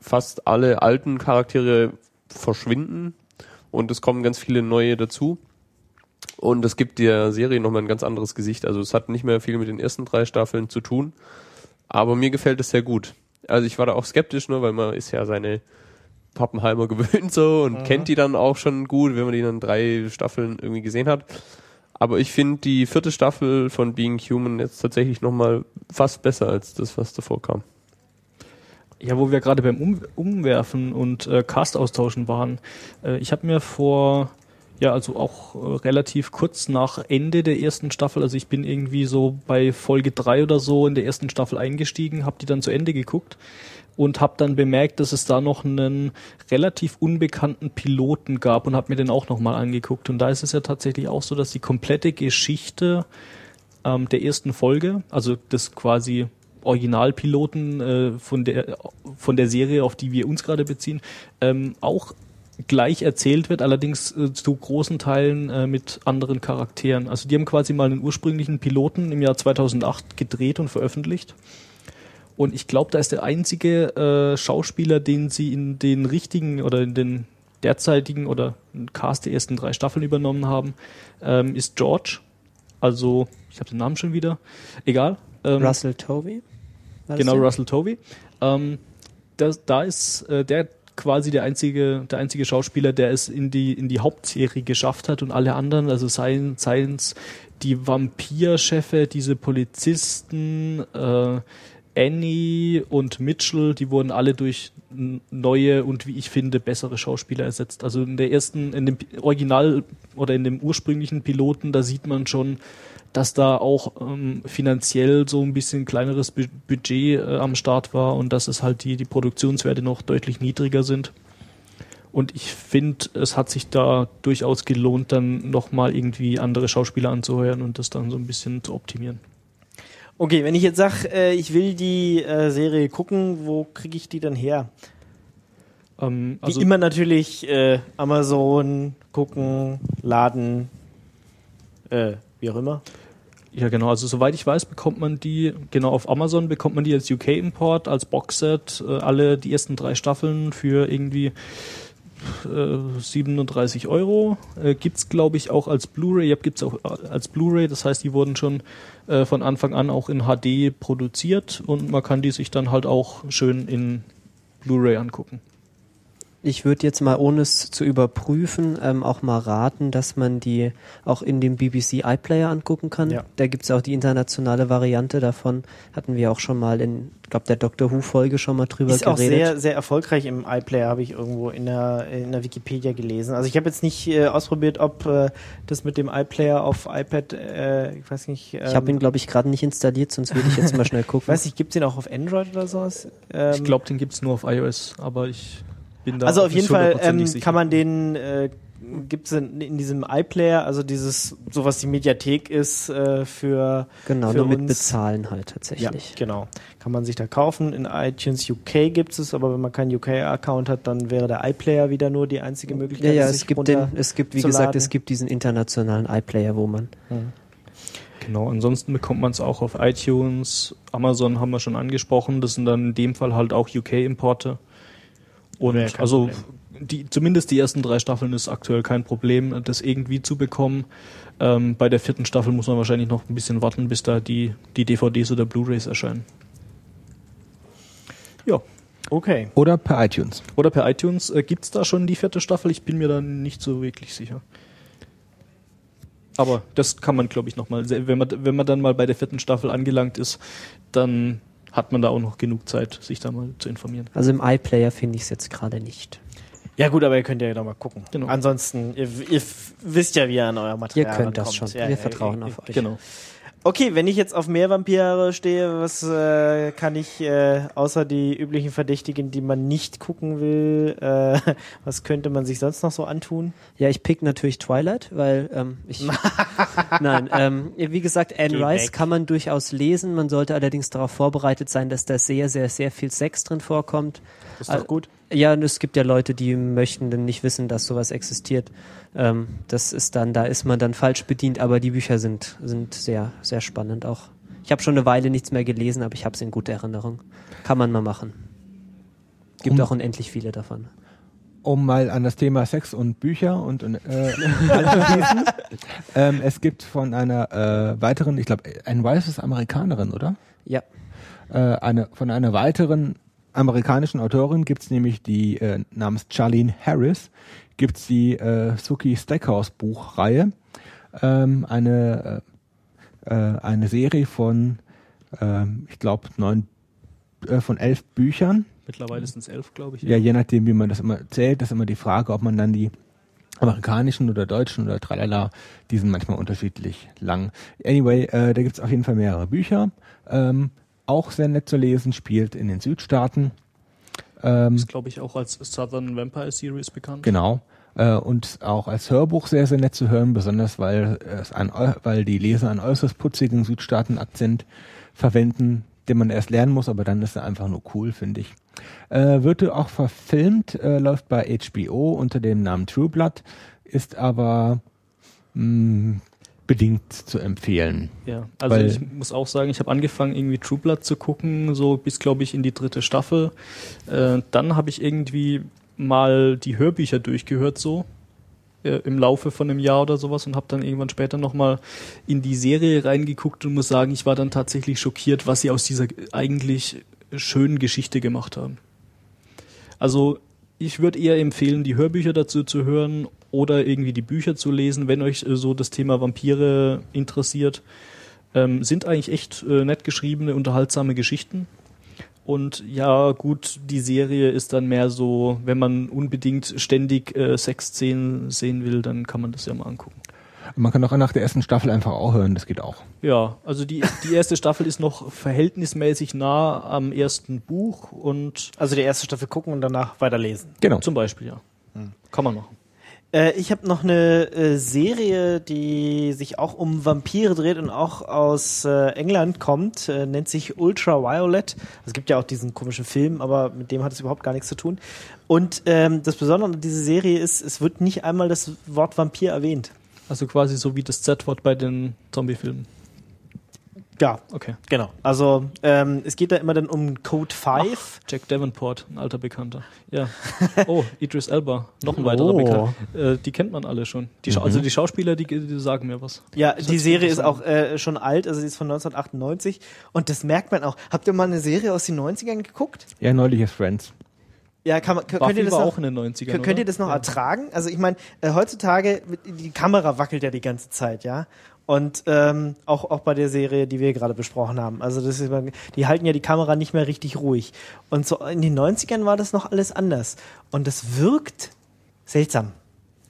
fast alle alten Charaktere verschwinden und es kommen ganz viele neue dazu. Und es gibt der Serie nochmal ein ganz anderes Gesicht. Also es hat nicht mehr viel mit den ersten drei Staffeln zu tun. Aber mir gefällt es sehr gut. Also ich war da auch skeptisch, nur weil man ist ja seine Pappenheimer *laughs* gewöhnt so und kennt die dann auch schon gut, wenn man die dann drei Staffeln irgendwie gesehen hat. Aber ich finde die vierte Staffel von Being Human jetzt tatsächlich nochmal fast besser als das, was davor kam. Ja, wo wir gerade beim um Umwerfen und äh, Cast austauschen waren. Äh, ich habe mir vor, ja, also auch äh, relativ kurz nach Ende der ersten Staffel, also ich bin irgendwie so bei Folge drei oder so in der ersten Staffel eingestiegen, habe die dann zu Ende geguckt und habe dann bemerkt, dass es da noch einen relativ unbekannten Piloten gab und habe mir den auch nochmal angeguckt. Und da ist es ja tatsächlich auch so, dass die komplette Geschichte ähm, der ersten Folge, also des quasi Originalpiloten äh, von der von der Serie, auf die wir uns gerade beziehen, ähm, auch gleich erzählt wird, allerdings äh, zu großen Teilen äh, mit anderen Charakteren. Also die haben quasi mal einen ursprünglichen Piloten im Jahr 2008 gedreht und veröffentlicht. Und ich glaube, da ist der einzige äh, Schauspieler, den sie in den richtigen oder in den derzeitigen oder Cast der ersten drei Staffeln übernommen haben, ähm, ist George. Also, ich habe den Namen schon wieder. Egal. Ähm, Russell Tovey? Genau, der? Russell Tovey. Ähm, das, da ist, äh, der quasi der einzige, der einzige Schauspieler, der es in die, in die Hauptserie geschafft hat und alle anderen, also seien, seien es die Vampirchefe, diese Polizisten, äh, Annie und Mitchell, die wurden alle durch neue und wie ich finde bessere Schauspieler ersetzt. Also in der ersten, in dem Original oder in dem ursprünglichen Piloten, da sieht man schon, dass da auch ähm, finanziell so ein bisschen kleineres Bu Budget äh, am Start war und dass es halt die, die Produktionswerte noch deutlich niedriger sind. Und ich finde, es hat sich da durchaus gelohnt, dann nochmal irgendwie andere Schauspieler anzuheuern und das dann so ein bisschen zu optimieren. Okay, wenn ich jetzt sage, äh, ich will die äh, Serie gucken, wo kriege ich die dann her? Ähm, also Wie immer natürlich äh, Amazon, gucken, laden, äh, wie auch immer. Ja, genau. Also soweit ich weiß, bekommt man die, genau auf Amazon bekommt man die als UK-Import, als Boxset, äh, alle die ersten drei Staffeln für irgendwie äh, 37 Euro. Äh, gibt's glaube ich, auch als Blu-ray. Ja, gibt's auch äh, als Blu-ray. Das heißt, die wurden schon äh, von Anfang an auch in HD produziert und man kann die sich dann halt auch schön in Blu-ray angucken. Ich würde jetzt mal, ohne es zu überprüfen, ähm, auch mal raten, dass man die auch in dem BBC iPlayer angucken kann. Ja. Da gibt's auch die internationale Variante davon. Hatten wir auch schon mal in, ich glaube, der Doctor Who-Folge schon mal drüber Ist auch geredet. sehr, sehr erfolgreich im iPlayer, habe ich irgendwo in der, in der Wikipedia gelesen. Also ich habe jetzt nicht äh, ausprobiert, ob äh, das mit dem iPlayer auf iPad, äh, ich weiß nicht. Ähm, ich habe ihn, glaube ich, gerade nicht installiert, sonst würde ich jetzt mal schnell *laughs* gucken. weiß nicht, gibt es den auch auf Android oder sowas? Ähm, Ich glaube, den gibt's nur auf iOS, aber ich bin da Also auf jeden Fall ähm, kann man den, äh, gibt es in, in diesem iPlayer, also dieses, so was die Mediathek ist, äh, für genau, für nur mit uns- Bezahlen halt Ja, tatsächlich. genau. Kann man sich da kaufen. In iTunes UK gibt es, aber wenn man keinen UK-Account hat, dann wäre der iPlayer wieder nur die einzige Ja, Möglichkeit. ja, sich es gibt den, es gibt, wie gesagt, laden. es gibt diesen internationalen iPlayer, wo man Genau, ansonsten bekommt man es auch auf iTunes, Amazon haben wir schon angesprochen, das sind dann in dem Fall halt auch UK-Importe. Und kein also die, zumindest die ersten drei Staffeln ist aktuell kein Problem, das irgendwie zu bekommen. Ähm, bei der vierten Staffel muss man wahrscheinlich noch ein bisschen warten, bis da die, die DVDs oder Blu-rays erscheinen. Ja. Okay. Oder per iTunes. Oder per iTunes. Äh, Gibt es da schon die vierte Staffel? Ich bin mir da nicht so wirklich sicher. Aber das kann man, glaube ich, nochmal. Wenn man, wenn man dann mal bei der vierten Staffel angelangt ist, dann hat man da auch noch genug Zeit, sich da mal zu informieren. Also im iPlayer finde ich es jetzt gerade nicht. Ja gut, aber ihr könnt ja noch mal gucken. Genau. Ansonsten, ihr, ihr wisst ja, wie ihr an euer Ihr Material könnt das schon. Ja, Wir ja, vertrauen ja, auf euch. Genau. Okay, wenn ich jetzt auf mehr Vampire stehe, was äh, kann ich äh, außer die üblichen Verdächtigen, die man nicht gucken will, äh, *laughs* was könnte man sich sonst noch so antun? Ja, ich pick natürlich Twilight, weil ähm, ich *laughs* nein, ähm, wie gesagt, Anne Geh Rice weg. kann man durchaus lesen. Man sollte allerdings darauf vorbereitet sein, dass da sehr, sehr, sehr viel Sex drin vorkommt. Das ist doch gut. Ja, und es gibt ja Leute, die möchten dann nicht wissen, dass sowas existiert. Ähm, das ist dann, da ist man dann falsch bedient, aber die Bücher sind, sind sehr, sehr spannend auch. Ich habe schon eine Weile nichts mehr gelesen, aber ich habe es in guter Erinnerung. Kann man mal machen. Gibt Um- auch unendlich viele davon. um mal an das Thema Sex und Bücher und, und äh, *laughs* anzuschließen. ähm, es gibt von einer äh, weiteren, ich glaube, ein weißes Amerikanerin, oder? Ja. Äh, eine, von einer weiteren amerikanischen Autorin gibt's nämlich die äh, namens Charlene Harris, gibt's die äh, Suki Stackhouse Buchreihe, ähm, eine äh, äh, eine Serie von, ähm, ich glaube, neun äh, von elf Büchern. Mittlerweile sind es elf, glaube ich. Ja, je nachdem, wie man das immer zählt, das ist immer die Frage, ob man dann die amerikanischen oder deutschen oder tralala, die sind manchmal unterschiedlich lang. Anyway, äh, da gibt's auf jeden Fall mehrere Bücher. Ähm, auch sehr nett zu lesen, spielt in den Südstaaten. Ähm, Ist, glaube ich, auch als Southern Vampire Series bekannt. Genau. Äh, und auch als Hörbuch sehr, sehr nett zu hören, besonders weil es ein, weil die Leser einen äußerst putzigen Südstaaten-Akzent verwenden, den man erst lernen muss, aber dann ist er einfach nur cool, finde ich. Äh, wird auch verfilmt, äh, läuft bei HBO unter dem Namen True Blood, ist aber mh, bedingt zu empfehlen. Ja, also Weil- ich muss auch sagen, ich habe angefangen, irgendwie True Blood zu gucken, so bis, glaube ich, in die dritte Staffel. Äh, dann habe ich irgendwie mal die Hörbücher durchgehört, so äh, im Laufe von einem Jahr oder sowas und habe dann irgendwann später nochmal in die Serie reingeguckt und muss sagen, ich war dann tatsächlich schockiert, was sie aus dieser eigentlich schönen Geschichte gemacht haben. Also ich würde eher empfehlen, die Hörbücher dazu zu hören oder irgendwie die Bücher zu lesen, wenn euch äh, so das Thema Vampire interessiert. Ähm, sind eigentlich echt äh, nett geschriebene, unterhaltsame Geschichten. Und ja, gut, die Serie ist dann mehr so, wenn man unbedingt ständig äh, Sexszenen sehen will, dann kann man das ja mal angucken. Man kann auch nach der ersten Staffel einfach auch hören, das geht auch. Ja, also die, die erste Staffel ist noch verhältnismäßig nah am ersten Buch und Also die erste Staffel gucken und danach weiterlesen. Genau. zum Beispiel, ja. Kann man machen. Äh, ich habe noch eine äh, Serie, die sich auch um Vampire dreht und auch aus äh, England kommt, äh, nennt sich Ultraviolet. Es gibt ja auch diesen komischen Film, aber mit dem hat es überhaupt gar nichts zu tun. Und ähm, das Besondere an dieser Serie ist, es wird nicht einmal das Wort Vampir erwähnt. Also quasi so wie das Z-Wort bei den Zombie-Filmen. Ja, Okay. genau. Also ähm, es geht da immer dann um Code 5. Jack Davenport, ein alter Bekannter. Ja. *laughs* Oh, Idris Elba, noch ein weiterer Oh. Bekannter. Äh, die kennt man alle schon. Die, Scha- Also die Schauspieler, die, die sagen mir was. Ja, Das die Serie ist auch äh, schon alt, also sie ist von 1998 und das merkt man auch. Habt ihr mal eine Serie aus den 90ern geguckt? Ja, neulich ist Friends. Ja, kann man, könnt ihr das war noch, auch in den 90ern, könnt, könnt ihr das noch Ja. ertragen? Also ich meine, äh, heutzutage, mit- die Kamera wackelt ja die ganze Zeit, ja. Und ähm, auch, auch bei der Serie, die wir gerade besprochen haben. Also das ist, die halten ja die Kamera nicht mehr richtig ruhig. Und so in den 90ern war das noch alles anders. Und das wirkt seltsam.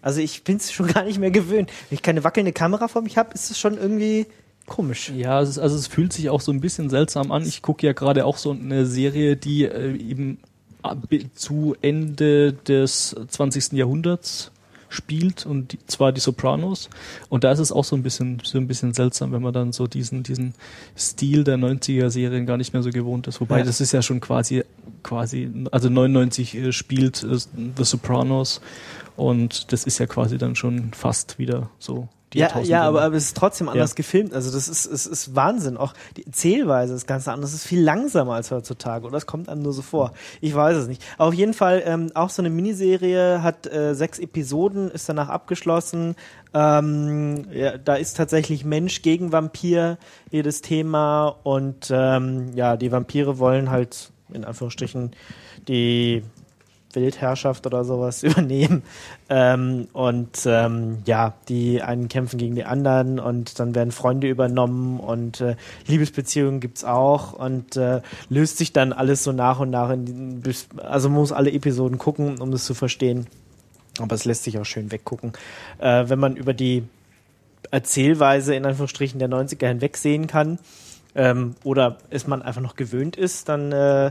Also ich bin es schon *laughs* gar nicht mehr gewöhnt. Wenn ich keine wackelnde Kamera vor mich habe, ist es schon irgendwie komisch. Ja, es ist, also es fühlt sich auch so ein bisschen seltsam an. Ich gucke ja gerade auch so eine Serie, die äh, eben ab- zu Ende des 20. Jahrhunderts spielt und die, zwar die Sopranos. Und da ist es auch so ein bisschen so ein bisschen seltsam, wenn man dann so diesen diesen Stil der 90er Serien gar nicht mehr so gewohnt ist, wobei Ja. das ist ja schon quasi quasi also 99 äh, spielt äh, The Sopranos. Und das ist ja quasi dann schon fast wieder so die Ja, ja, aber, aber es ist trotzdem anders Ja. gefilmt. Also das ist, es ist Wahnsinn. Auch die Zählweise ist ganz anders. Es ist viel langsamer als heutzutage. Oder es kommt einem nur so vor. Ich weiß es nicht. Aber auf jeden Fall ähm, auch so eine Miniserie hat äh, sechs Episoden, ist danach abgeschlossen. Ähm, ja, da ist tatsächlich Mensch gegen Vampir jedes Thema. Und ähm, ja, die Vampire wollen halt in Anführungsstrichen die Weltherrschaft oder sowas *laughs* übernehmen. Ähm, und ähm, ja, die einen kämpfen gegen die anderen und dann werden Freunde übernommen und äh, Liebesbeziehungen gibt's auch und äh, löst sich dann alles so nach und nach in bis- also man muss alle Episoden gucken, um das zu verstehen. Aber es lässt sich auch schön weggucken. Äh, wenn man über die Erzählweise in Anführungsstrichen der 90er hinweg sehen kann ähm, oder es man einfach noch gewöhnt ist, dann äh,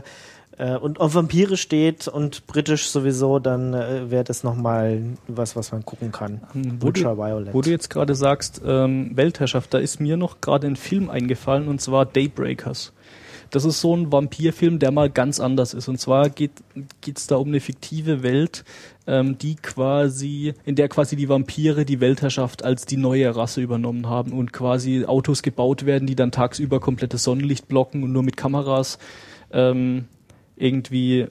äh, und auf Vampire steht und britisch sowieso, dann äh, wäre das nochmal was, was man gucken kann. Hm, Wo du, Ultraviolet. wo du jetzt gerade sagst, ähm, Weltherrschaft, da ist mir noch gerade ein Film eingefallen und zwar Daybreakers. Das ist so ein Vampirfilm, der mal ganz anders ist. Und zwar geht es da um eine fiktive Welt, ähm, die quasi, in der quasi die Vampire die Weltherrschaft als die neue Rasse übernommen haben und quasi Autos gebaut werden, die dann tagsüber komplettes Sonnenlicht blocken und nur mit Kameras ähm, irgendwie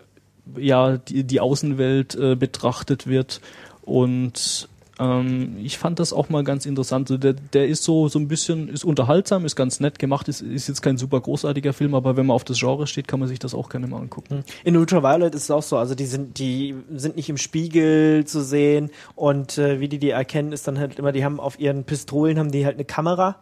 ja die, die Außenwelt äh, betrachtet wird und ähm, ich fand das auch mal ganz interessant. Der, der ist so so ein bisschen ist unterhaltsam, ist ganz nett gemacht, ist, ist jetzt kein super großartiger Film, aber wenn man auf das Genre steht, kann man sich das auch gerne mal angucken. In Ultraviolet ist es auch so, also die sind, die sind nicht im Spiegel zu sehen und äh, wie die die erkennen, ist dann halt immer, die haben auf ihren Pistolen haben die halt eine Kamera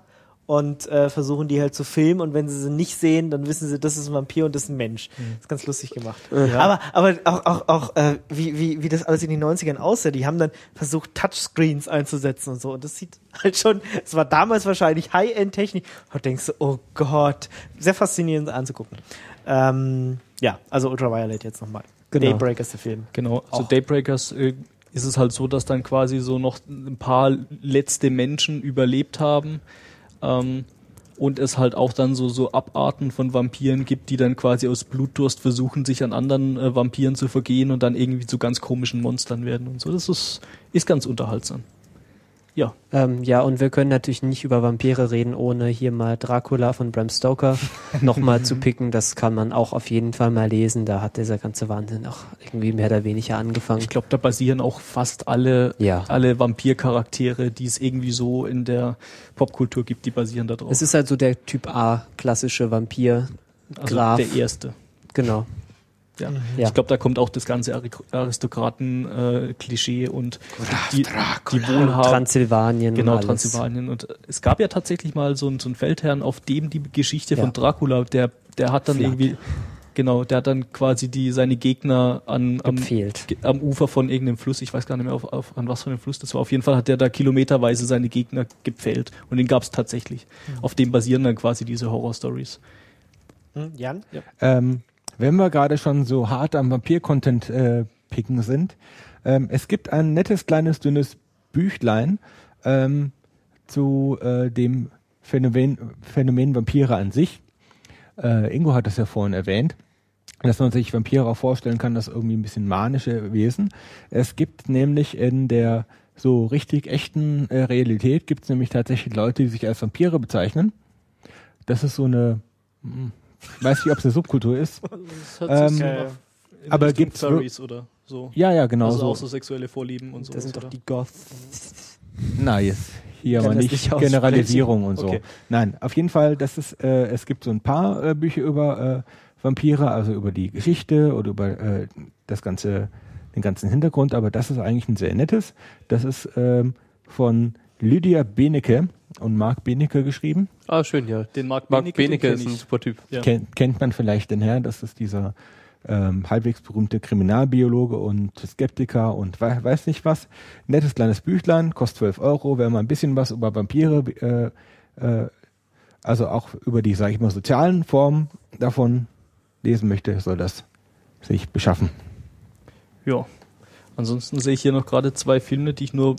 und äh, versuchen die halt zu filmen und wenn sie sie nicht sehen, dann wissen sie, das ist ein Vampir und das ist ein Mensch. Das ist ganz lustig gemacht. Aber aber auch auch auch äh, wie wie wie das alles in den 90ern aussah, die haben dann versucht Touchscreens einzusetzen und so und das sieht halt schon, es war damals wahrscheinlich High-End Technik. Und denkst du, oh Gott, sehr faszinierend anzugucken. Ähm, ja, also Ultraviolet jetzt nochmal. Genau. Daybreak ist der Film. Genau, also Auch. Daybreakers äh, ist es halt so, dass dann quasi so noch ein paar letzte Menschen überlebt haben ähm, und es halt auch dann so so Abarten von Vampiren gibt, die dann quasi aus Blutdurst versuchen, sich an anderen äh, Vampiren zu vergehen und dann irgendwie zu ganz komischen Monstern werden und so. Das ist ist ganz unterhaltsam. Ja, Ähm, ja, und wir können natürlich nicht über Vampire reden, ohne hier mal Dracula von Bram Stoker *laughs* nochmal zu picken. Das kann man auch auf jeden Fall mal lesen. Da hat dieser ganze Wahnsinn auch irgendwie mehr oder weniger angefangen. ich glaube, da basieren auch fast alle Ja. alle Vampircharaktere, die es irgendwie so in der Popkultur gibt, die basieren da drauf. Es ist halt so der Typ A, klassische Vampir. also Graf. der erste. Genau. Ja. Ja. Ich glaube, da kommt auch das ganze Ari- Aristokraten-Klischee und die, die Wohlhaben. Transsilvanien. Genau, alles. Transsilvanien. Und äh, es gab ja tatsächlich mal so, einen- so einen Feldherrn, auf dem die Geschichte Ja. von Dracula, der, der hat dann Vlad. irgendwie, genau, der hat dann quasi die, seine Gegner an, am, am Ufer von irgendeinem Fluss, ich weiß gar nicht mehr, auf, auf, an was für einem Fluss das war. Auf jeden Fall hat der da kilometerweise seine Gegner gepfählt. Und den gab es tatsächlich. Auf dem basieren dann quasi diese Horror-Stories. Hm, Jan? Ähm, wenn wir gerade schon so hart am Vampir-Content äh, picken sind, ähm, es gibt ein nettes kleines dünnes Büchlein ähm, zu äh, dem Phänomen, Phänomen Vampire an sich. Äh, Ingo hat das ja vorhin erwähnt, dass man sich Vampire auch vorstellen kann, das irgendwie ein bisschen manische Wesen. Es gibt nämlich in der so richtig echten äh, Realität gibt es nämlich tatsächlich Leute, die sich als Vampire bezeichnen. Das ist so eine, hm, weiß nicht, ob es eine Subkultur ist. *laughs* Das hört sich Ähm, so in aber gibt's Furries oder so. Ja, ja, genau also so. auch so sexuelle Vorlieben und so. Das sind doch die Goth. Na, jetzt hier das nicht, nicht. Generalisierung und so. Okay. Nein, auf jeden Fall, das ist, äh, es gibt so ein paar äh, Bücher über äh, Vampire, also über die Geschichte oder über äh, das ganze, den ganzen Hintergrund, aber das ist eigentlich ein sehr nettes. Das ist ähm, von Lydia Benecke und Marc Benecke geschrieben. Ah, schön, ja. Den Mark Marc Benecke, ist ein super Typ. Ja. Kennt, kennt man vielleicht den Herrn, das ist dieser ähm, halbwegs berühmte Kriminalbiologe und Skeptiker und wei weiß nicht was. Nettes kleines Büchlein, kostet 12 Euro, wenn man ein bisschen was über Vampire, äh, äh, also auch über die, sage ich mal, sozialen Formen davon lesen möchte, soll das sich beschaffen. Ja. Ansonsten sehe ich hier noch gerade zwei Filme, die ich nur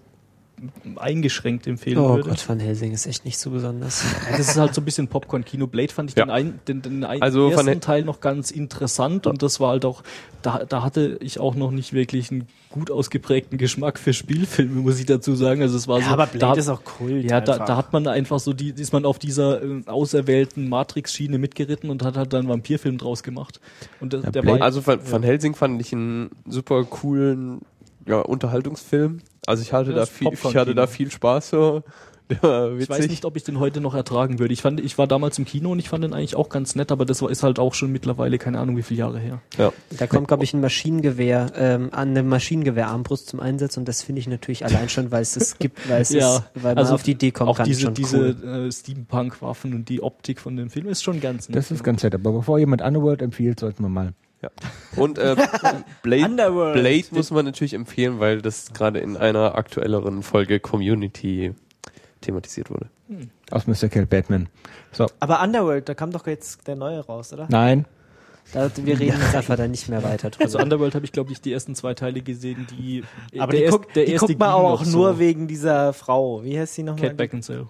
eingeschränkt empfehlen Oh würde. Gott, Van Helsing ist echt nicht so besonders. Das ist halt so ein bisschen Popcorn-Kino. Blade fand ich Ja. den, ein, den, den ein, Also ersten Teil noch ganz interessant und das war halt auch, da, da hatte ich auch noch nicht wirklich einen gut ausgeprägten Geschmack für Spielfilme, muss ich dazu sagen. Also es war Ja, so, aber da, Blade ist auch Kult. ja, da, da hat man einfach so, die, ist man auf dieser äh, auserwählten Matrix-Schiene mitgeritten und hat halt dann einen Vampirfilm draus gemacht. Und der, Ja, der war, Also Van, Van Helsing fand ich einen super coolen ja, Unterhaltungsfilm. Also ich hatte Ja, da viel, ich hatte da viel Spaß so. *laughs* War ich weiß nicht, ob ich den heute noch ertragen würde. Ich fand, ich war damals im Kino und ich fand den eigentlich auch ganz nett, aber das war, ist halt auch schon mittlerweile keine Ahnung wie viele Jahre her. ja. Da kommt, glaube ich, ein Maschinengewehr, ähm, an eine Maschinengewehrarmbrust zum Einsatz und das finde ich natürlich allein schon, weil es das gibt, *laughs* weil es Ja, ist, weil man also auf die Idee kommen auch kann, diese, schon diese cool. äh, Steampunk-Waffen und die Optik von dem Film ist schon ganz nett. Das ist ganz nett, aber bevor jemand Underworld empfiehlt, sollten wir mal. Und äh, *laughs* Blade. Blade muss man natürlich empfehlen, weil das gerade in einer aktuelleren Folge Community thematisiert wurde. Aus Mr. Kill Batman. So, Aber Underworld, da kam doch jetzt der neue raus, oder? nein, Da, wir reden jetzt einfach da nicht mehr weiter drüber. Also Underworld habe ich, glaube ich, die ersten zwei Teile gesehen, die Aber der die, erst- guck, der die erste guckt man ging auch noch nur so. wegen dieser Frau. Wie heißt sie nochmal? Kate Beckinsale.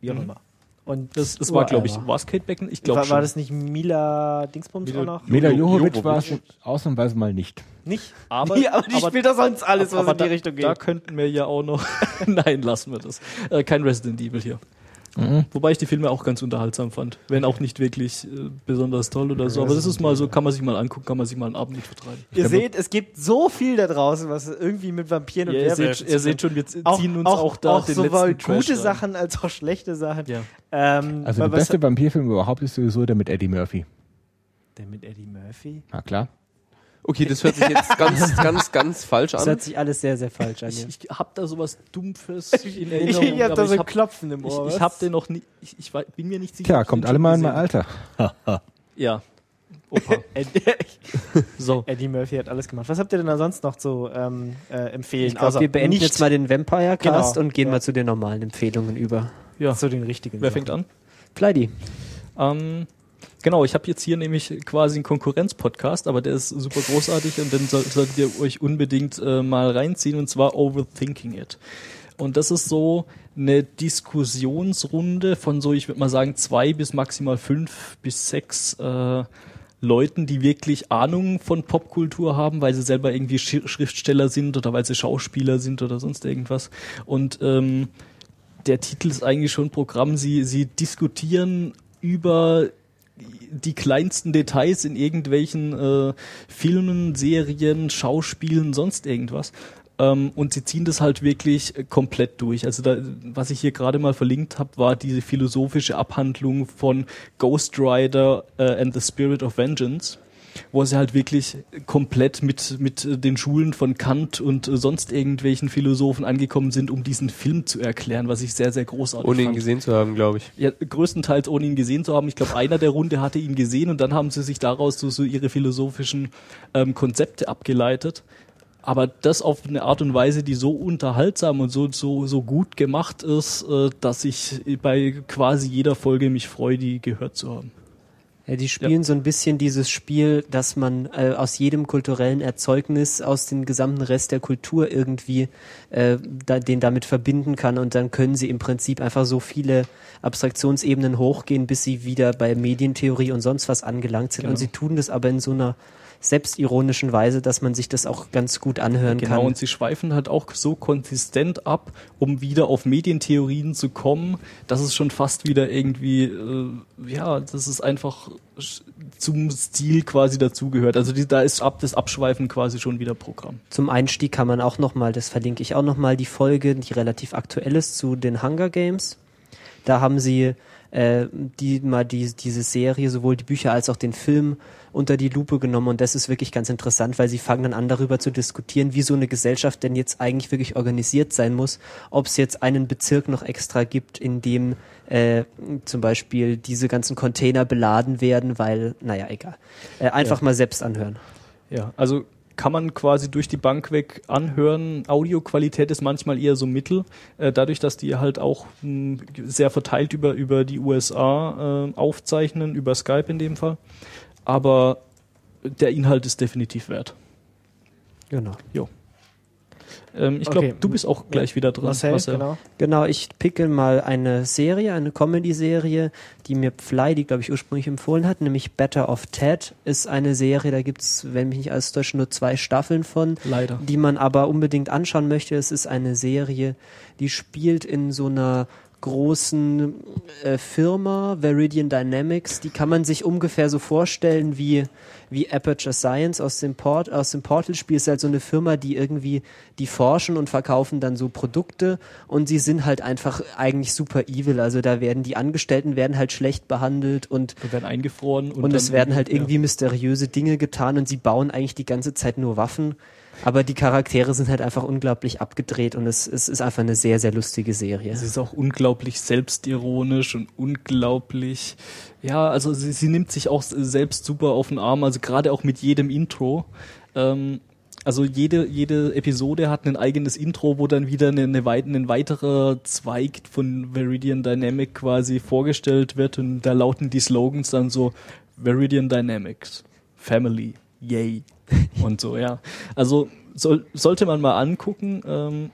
Wie auch immer. Und Das, das war, glaube ich, war es Kate Beckinsale? Ich glaube war, schon. war das nicht Mila Dingsbums Mila- auch noch? Mila Jo- Jovovich Jovovich. war es ausnahmsweise mal nicht. Nicht? Aber- *laughs* die, aber die aber- spielt doch sonst alles, was aber in die da, Richtung geht. Da könnten wir ja auch noch. *laughs* Nein, lassen wir das. Äh, kein Resident Evil hier. Mhm. Wobei ich die Filme auch ganz unterhaltsam fand. Wenn auch nicht wirklich äh, besonders toll oder so. Aber das ist mal so, kann man sich mal angucken, kann man sich mal einen Abend nicht vertreiben. Ihr seht, es gibt so viel da draußen, was irgendwie mit Vampiren und Ja, ihr, Werwölfen seht, ihr seht schon, wir z- auch, ziehen uns auch, auch, da auch den sowohl letzten Trash gute rein. Sachen als auch schlechte Sachen. Ja. Ähm, Also der beste Vampirfilm überhaupt ist sowieso der mit Eddie Murphy. der mit Eddie Murphy. Na klar. Okay, das hört sich jetzt ganz, *laughs* ganz, ganz falsch Das an. hört sich alles sehr, sehr falsch an. Ich, ich hab da sowas Dumpfes *laughs* in Ich, Erinnerung. ich hab da so ein Klopfen im Ohr. ich, ich was? hab den noch nie, ich, ich bin mir nicht sicher. Ich kommt alle mal in mein Alter. Ja. Opa. *laughs* Eddie, So. Eddie Murphy hat alles gemacht. Was habt ihr denn da sonst noch zu ähm, äh, empfehlen? Ich glaube, wir beenden nicht jetzt mal den Vampire-Cast Genau, und gehen ja. mal zu den normalen Empfehlungen über. Ja. zu den richtigen. Wer Sachen. fängt an? Fleidy. Ähm, genau, ich habe jetzt hier nämlich quasi einen Konkurrenz-Podcast, aber der ist super großartig und den soll, solltet ihr euch unbedingt äh, mal reinziehen und zwar Overthinking It. Und das ist so eine Diskussionsrunde von so, ich würde mal sagen, zwei bis maximal fünf bis sechs äh, Leuten, die wirklich Ahnung von Popkultur haben, weil sie selber irgendwie Sch Schriftsteller sind oder weil sie Schauspieler sind oder sonst irgendwas. Und ähm, der Titel ist eigentlich schon Programm. Sie, sie diskutieren über die kleinsten Details in irgendwelchen äh, Filmen, Serien, Schauspielen, sonst irgendwas. Ähm, und sie ziehen das halt wirklich äh, komplett durch. Also da, was ich hier gerade mal verlinkt habe, war diese philosophische Abhandlung von Ghost Rider äh, and the Spirit of Vengeance. Wo sie halt wirklich komplett mit, mit den Schulen von Kant und äh, sonst irgendwelchen Philosophen angekommen sind, um diesen Film zu erklären, was ich sehr, sehr großartig Ohne ihn gesehen zu haben, glaube ich. Ja, größtenteils ohne ihn gesehen zu haben. Ich glaube, einer der Runde hatte ihn gesehen und dann haben sie sich daraus so, so ihre philosophischen ähm, Konzepte abgeleitet. Aber das auf eine Art und Weise, die so unterhaltsam und so, so, so gut gemacht ist, äh, dass ich bei quasi jeder Folge mich freue, die gehört zu haben. Ja, die spielen so ein bisschen dieses Spiel, dass man äh, aus jedem kulturellen Erzeugnis, aus dem gesamten Rest der Kultur irgendwie äh, da, den damit verbinden kann und dann können sie im Prinzip einfach so viele Abstraktionsebenen hochgehen, bis sie wieder bei Medientheorie und sonst was angelangt sind. Genau. Und sie tun das aber in so einer selbstironischen Weise, dass man sich das auch ganz gut anhören Genau, kann. und sie schweifen halt auch so konsistent ab, um wieder auf Medientheorien zu kommen, dass es schon fast wieder irgendwie, äh, ja, das ist einfach zum Stil quasi dazugehört. Also die, da ist ab das Abschweifen quasi schon wieder Programm. Zum Einstieg kann man auch nochmal, das verlinke ich auch nochmal, die Folge, die relativ aktuell ist, zu den Hunger Games. Da haben sie äh, die mal die, diese Serie, sowohl die Bücher als auch den Film unter die Lupe genommen und das ist wirklich ganz interessant, weil sie fangen dann an darüber zu diskutieren, wie so eine Gesellschaft denn jetzt eigentlich wirklich organisiert sein muss, ob es jetzt einen Bezirk noch extra gibt, in dem äh, zum Beispiel diese ganzen Container beladen werden, weil, naja, egal. Äh, einfach mal selbst anhören. Ja, also kann man quasi durch die Bank weg anhören. Audioqualität ist manchmal eher so mittel, äh, dadurch, dass die halt auch mh, sehr verteilt über, über die USA äh, aufzeichnen, über Skype in dem Fall. Aber der Inhalt ist definitiv wert. Genau. Ähm, ich glaube, Okay. du bist auch gleich wieder dran. Marcel, genau. Genau, ich picke mal eine Serie, eine Comedy-Serie, die mir Fly, die glaube ich ursprünglich empfohlen hat, nämlich Better of Ted, ist eine Serie, da gibt's, wenn mich nicht alles täuscht, nur zwei Staffeln von, Leider. die man aber unbedingt anschauen möchte. Es ist eine Serie, die spielt in so einer großen äh, Firma, Veridian Dynamics, die kann man sich ungefähr so vorstellen wie, wie Aperture Science aus dem, Port, aus dem Portal-Spiel. ist halt so eine Firma, die irgendwie, die forschen und verkaufen dann so Produkte und sie sind halt einfach eigentlich super evil. Also da werden die Angestellten werden halt schlecht behandelt und Wir werden eingefroren. Und, und, es werden halt ja. irgendwie mysteriöse Dinge getan und sie bauen eigentlich die ganze Zeit nur Waffen. Aber die Charaktere sind halt einfach unglaublich abgedreht und es, es ist einfach eine sehr, sehr lustige Serie. Es ist auch unglaublich selbstironisch und unglaublich, ja, also sie, sie nimmt sich auch selbst super auf den Arm, also gerade auch mit jedem Intro. Ähm, also jede, jede Episode hat ein eigenes Intro, wo dann wieder eine, eine ein weiterer Zweig von Veridian Dynamic quasi vorgestellt wird und da lauten die Slogans dann so Veridian Dynamics, Family, Yay *laughs* und so, ja. Also soll, sollte man mal angucken. Ähm,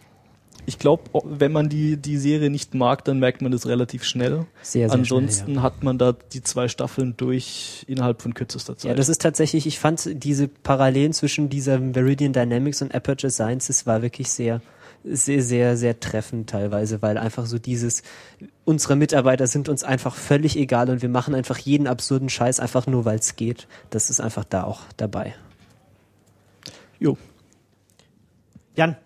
ich glaube, wenn man die, die Serie nicht mag, dann merkt man das relativ schnell. Sehr, sehr Ansonsten schnell, hat man da die zwei Staffeln durch innerhalb von kürzester Zeit. ja. ja, das ist tatsächlich, ich fand diese Parallelen zwischen dieser Veridian Dynamics und Aperture Sciences war wirklich sehr, sehr, sehr, sehr treffend teilweise, weil einfach so dieses, unsere Mitarbeiter sind uns einfach völlig egal und wir machen einfach jeden absurden Scheiß einfach nur, weil es geht. Das ist einfach da auch dabei. jo. Jan,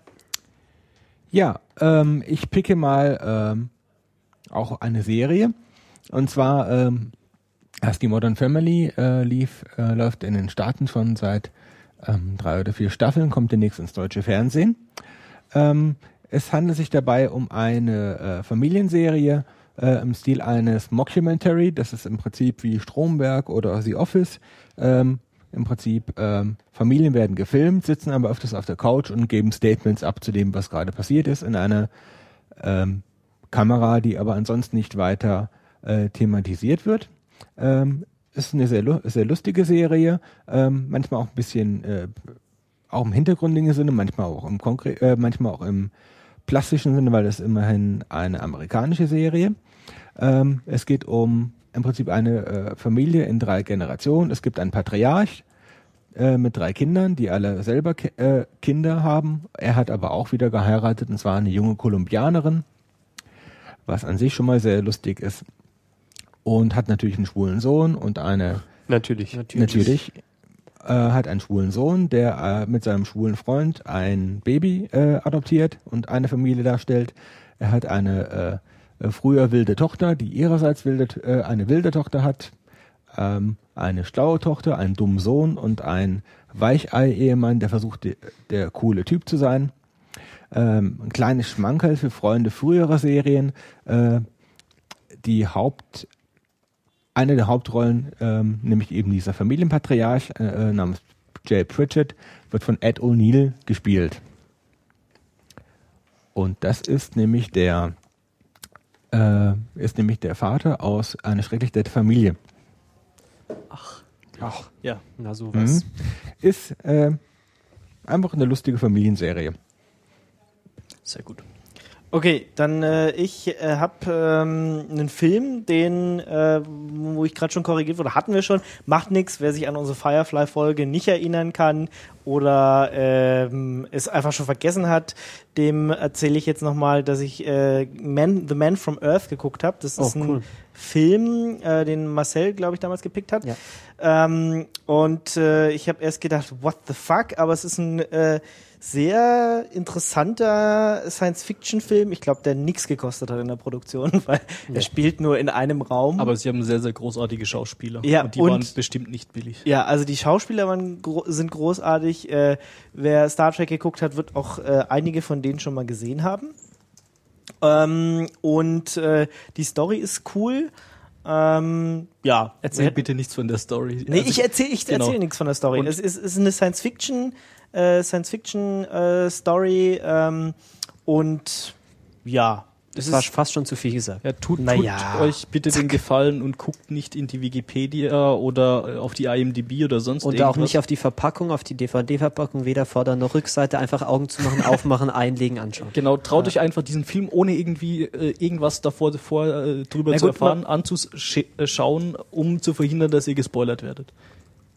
Ja, ähm, ich picke mal ähm, auch eine Serie. Und zwar ähm, erst die Modern Family äh, lief, äh, läuft in den Staaten schon seit ähm, drei oder vier Staffeln, kommt demnächst ins deutsche Fernsehen. Ähm, es handelt sich dabei um eine äh, Familienserie äh, im Stil eines Mockumentary. Das ist im Prinzip wie Stromberg oder The Office. Ähm, Im Prinzip ähm, Familien werden gefilmt, sitzen aber öfters auf der Couch und geben Statements ab zu dem, was gerade passiert ist, in einer ähm, Kamera, die aber ansonsten nicht weiter äh, thematisiert wird. Ähm, ist eine sehr, sehr lustige Serie, ähm, manchmal auch ein bisschen äh, auch im hintergründigen Sinne, manchmal auch im Konkre äh, manchmal auch im plastischen Sinne, weil es immerhin eine amerikanische Serie. Ähm, es geht um im Prinzip eine äh, Familie in drei Generationen. Es gibt einen Patriarch äh, mit drei Kindern, die alle selber ki äh, Kinder haben. Er hat aber auch wieder geheiratet, und zwar eine junge Kolumbianerin, was an sich schon mal sehr lustig ist. Und hat natürlich einen schwulen Sohn und eine Natürlich. Natürlich. Äh, hat einen schwulen Sohn, der äh, mit seinem schwulen Freund ein Baby äh, adoptiert und eine Familie darstellt. Er hat eine äh, früher wilde Tochter, die ihrerseits wilde, äh, eine wilde Tochter hat. Ähm, eine schlaue Tochter, einen dummen Sohn und einen Weichei-Ehemann, der versucht, der, der coole Typ zu sein. Ähm, ein kleines Schmankerl für Freunde früherer Serien. Äh, die Haupt, eine der Hauptrollen, ähm, nämlich eben dieser Familienpatriarch äh, äh, namens Jay Pritchett, wird von Ed O'Neill gespielt. Und das ist nämlich der äh, ist nämlich der Vater aus einer schrecklich nette Familie. Ach, ja. Na sowas. Mhm. Ist äh, einfach eine lustige Familienserie. Sehr gut. Okay, dann äh, ich äh, habe ähm, einen Film, den, äh, wo ich gerade schon korrigiert wurde, hatten wir schon. Macht nichts, wer sich an unsere Firefly-Folge nicht erinnern kann oder ähm, es einfach schon vergessen hat, dem erzähle ich jetzt nochmal, dass ich äh, Man, The Man from Earth geguckt habe. Das ist Oh, ein cool. Film, äh, den Marcel, glaube ich, damals gepickt hat. Ja. Ähm, und äh, ich habe erst gedacht, what the fuck? Aber es ist ein äh, sehr interessanter Science-Fiction-Film. Ich glaube, der nichts gekostet hat in der Produktion, *laughs* weil er spielt nur in einem Raum. Aber sie haben sehr, sehr großartige Schauspieler. Ja, und die und- waren bestimmt nicht billig. ja, also die Schauspieler waren sind großartig. Äh, wer Star Trek geguckt hat, wird auch äh, einige von denen schon mal gesehen haben. Ähm, und äh, die Story ist cool. Ähm, ja, Erzähl bitte nichts von der Story. Nee, Also, ich erzähle ich genau. erzähl nichts von der Story. Und- Es ist, es ist eine Science Fiction, äh, Science Fiction äh, Story ähm, und ja, Das es war fast schon zu viel gesagt. Ja, tut, tut euch bitte den Gefallen und guckt nicht in die Wikipedia oder äh, auf die IMDb oder sonst Und irgendwas. auch nicht auf die Verpackung, auf die DVD-Verpackung, weder Vorder- noch Rückseite, einfach Augen zu machen, *laughs* aufmachen, einlegen, anschauen. Genau, traut euch einfach diesen Film, ohne irgendwie äh, irgendwas davor, davor äh, drüber Na zu gut, erfahren, anzuschauen, um zu verhindern, dass ihr gespoilert werdet.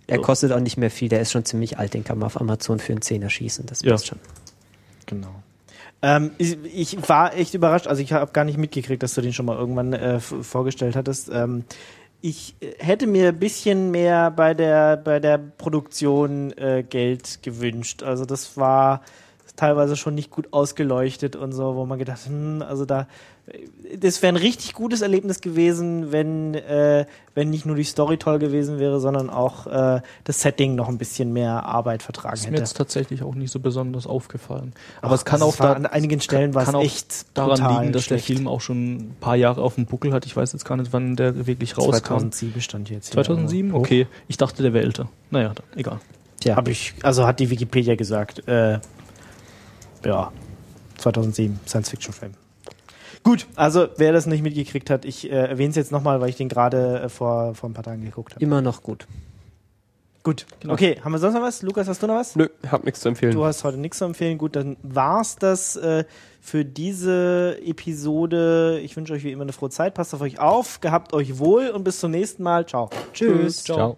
Er So. kostet auch nicht mehr viel, der ist schon ziemlich alt, den kann man auf Amazon für einen Zehner schießen, das Ja. passt schon. Genau. Ähm, ich, ich war echt überrascht, also ich habe gar nicht mitgekriegt, dass du den schon mal irgendwann äh, vorgestellt hattest. Ähm, ich hätte mir ein bisschen mehr bei der, bei der Produktion äh, Geld gewünscht. Also das war teilweise schon nicht gut ausgeleuchtet und so, wo man gedacht, hm, also da, das wäre ein richtig gutes Erlebnis gewesen, wenn, äh, wenn nicht nur die Story toll gewesen wäre, sondern auch äh, das Setting noch ein bisschen mehr Arbeit vertragen Das ist mir hätte. jetzt tatsächlich auch nicht so besonders aufgefallen. Aber Ach, es kann also auch war da, an einigen Stellen kann auch echt daran liegen, dass schlecht. der Film auch schon ein paar Jahre auf dem Buckel hat. Ich weiß jetzt gar nicht, wann der wirklich rauskam. 2007 stand jetzt. hier 2007? Okay, ich dachte, der wäre älter. Naja, dann, egal. Tja, Habe ich, also hat die Wikipedia gesagt. Äh, ja, 2007, Science-Fiction-Film. Gut, also wer das nicht mitgekriegt hat, ich äh, erwähne es jetzt nochmal, weil ich den gerade äh, vor, vor ein paar Tagen geguckt habe. immer noch gut. Gut, okay, haben wir sonst noch was? Lukas, hast du noch was? Nö, hab nichts zu empfehlen. Du hast heute nichts zu empfehlen. Gut, dann war's das äh, für diese Episode. Ich wünsche euch wie immer eine frohe Zeit. Passt auf euch auf, gehabt euch wohl und bis zum nächsten Mal. Ciao. Tschüss. Ciao. Ciao.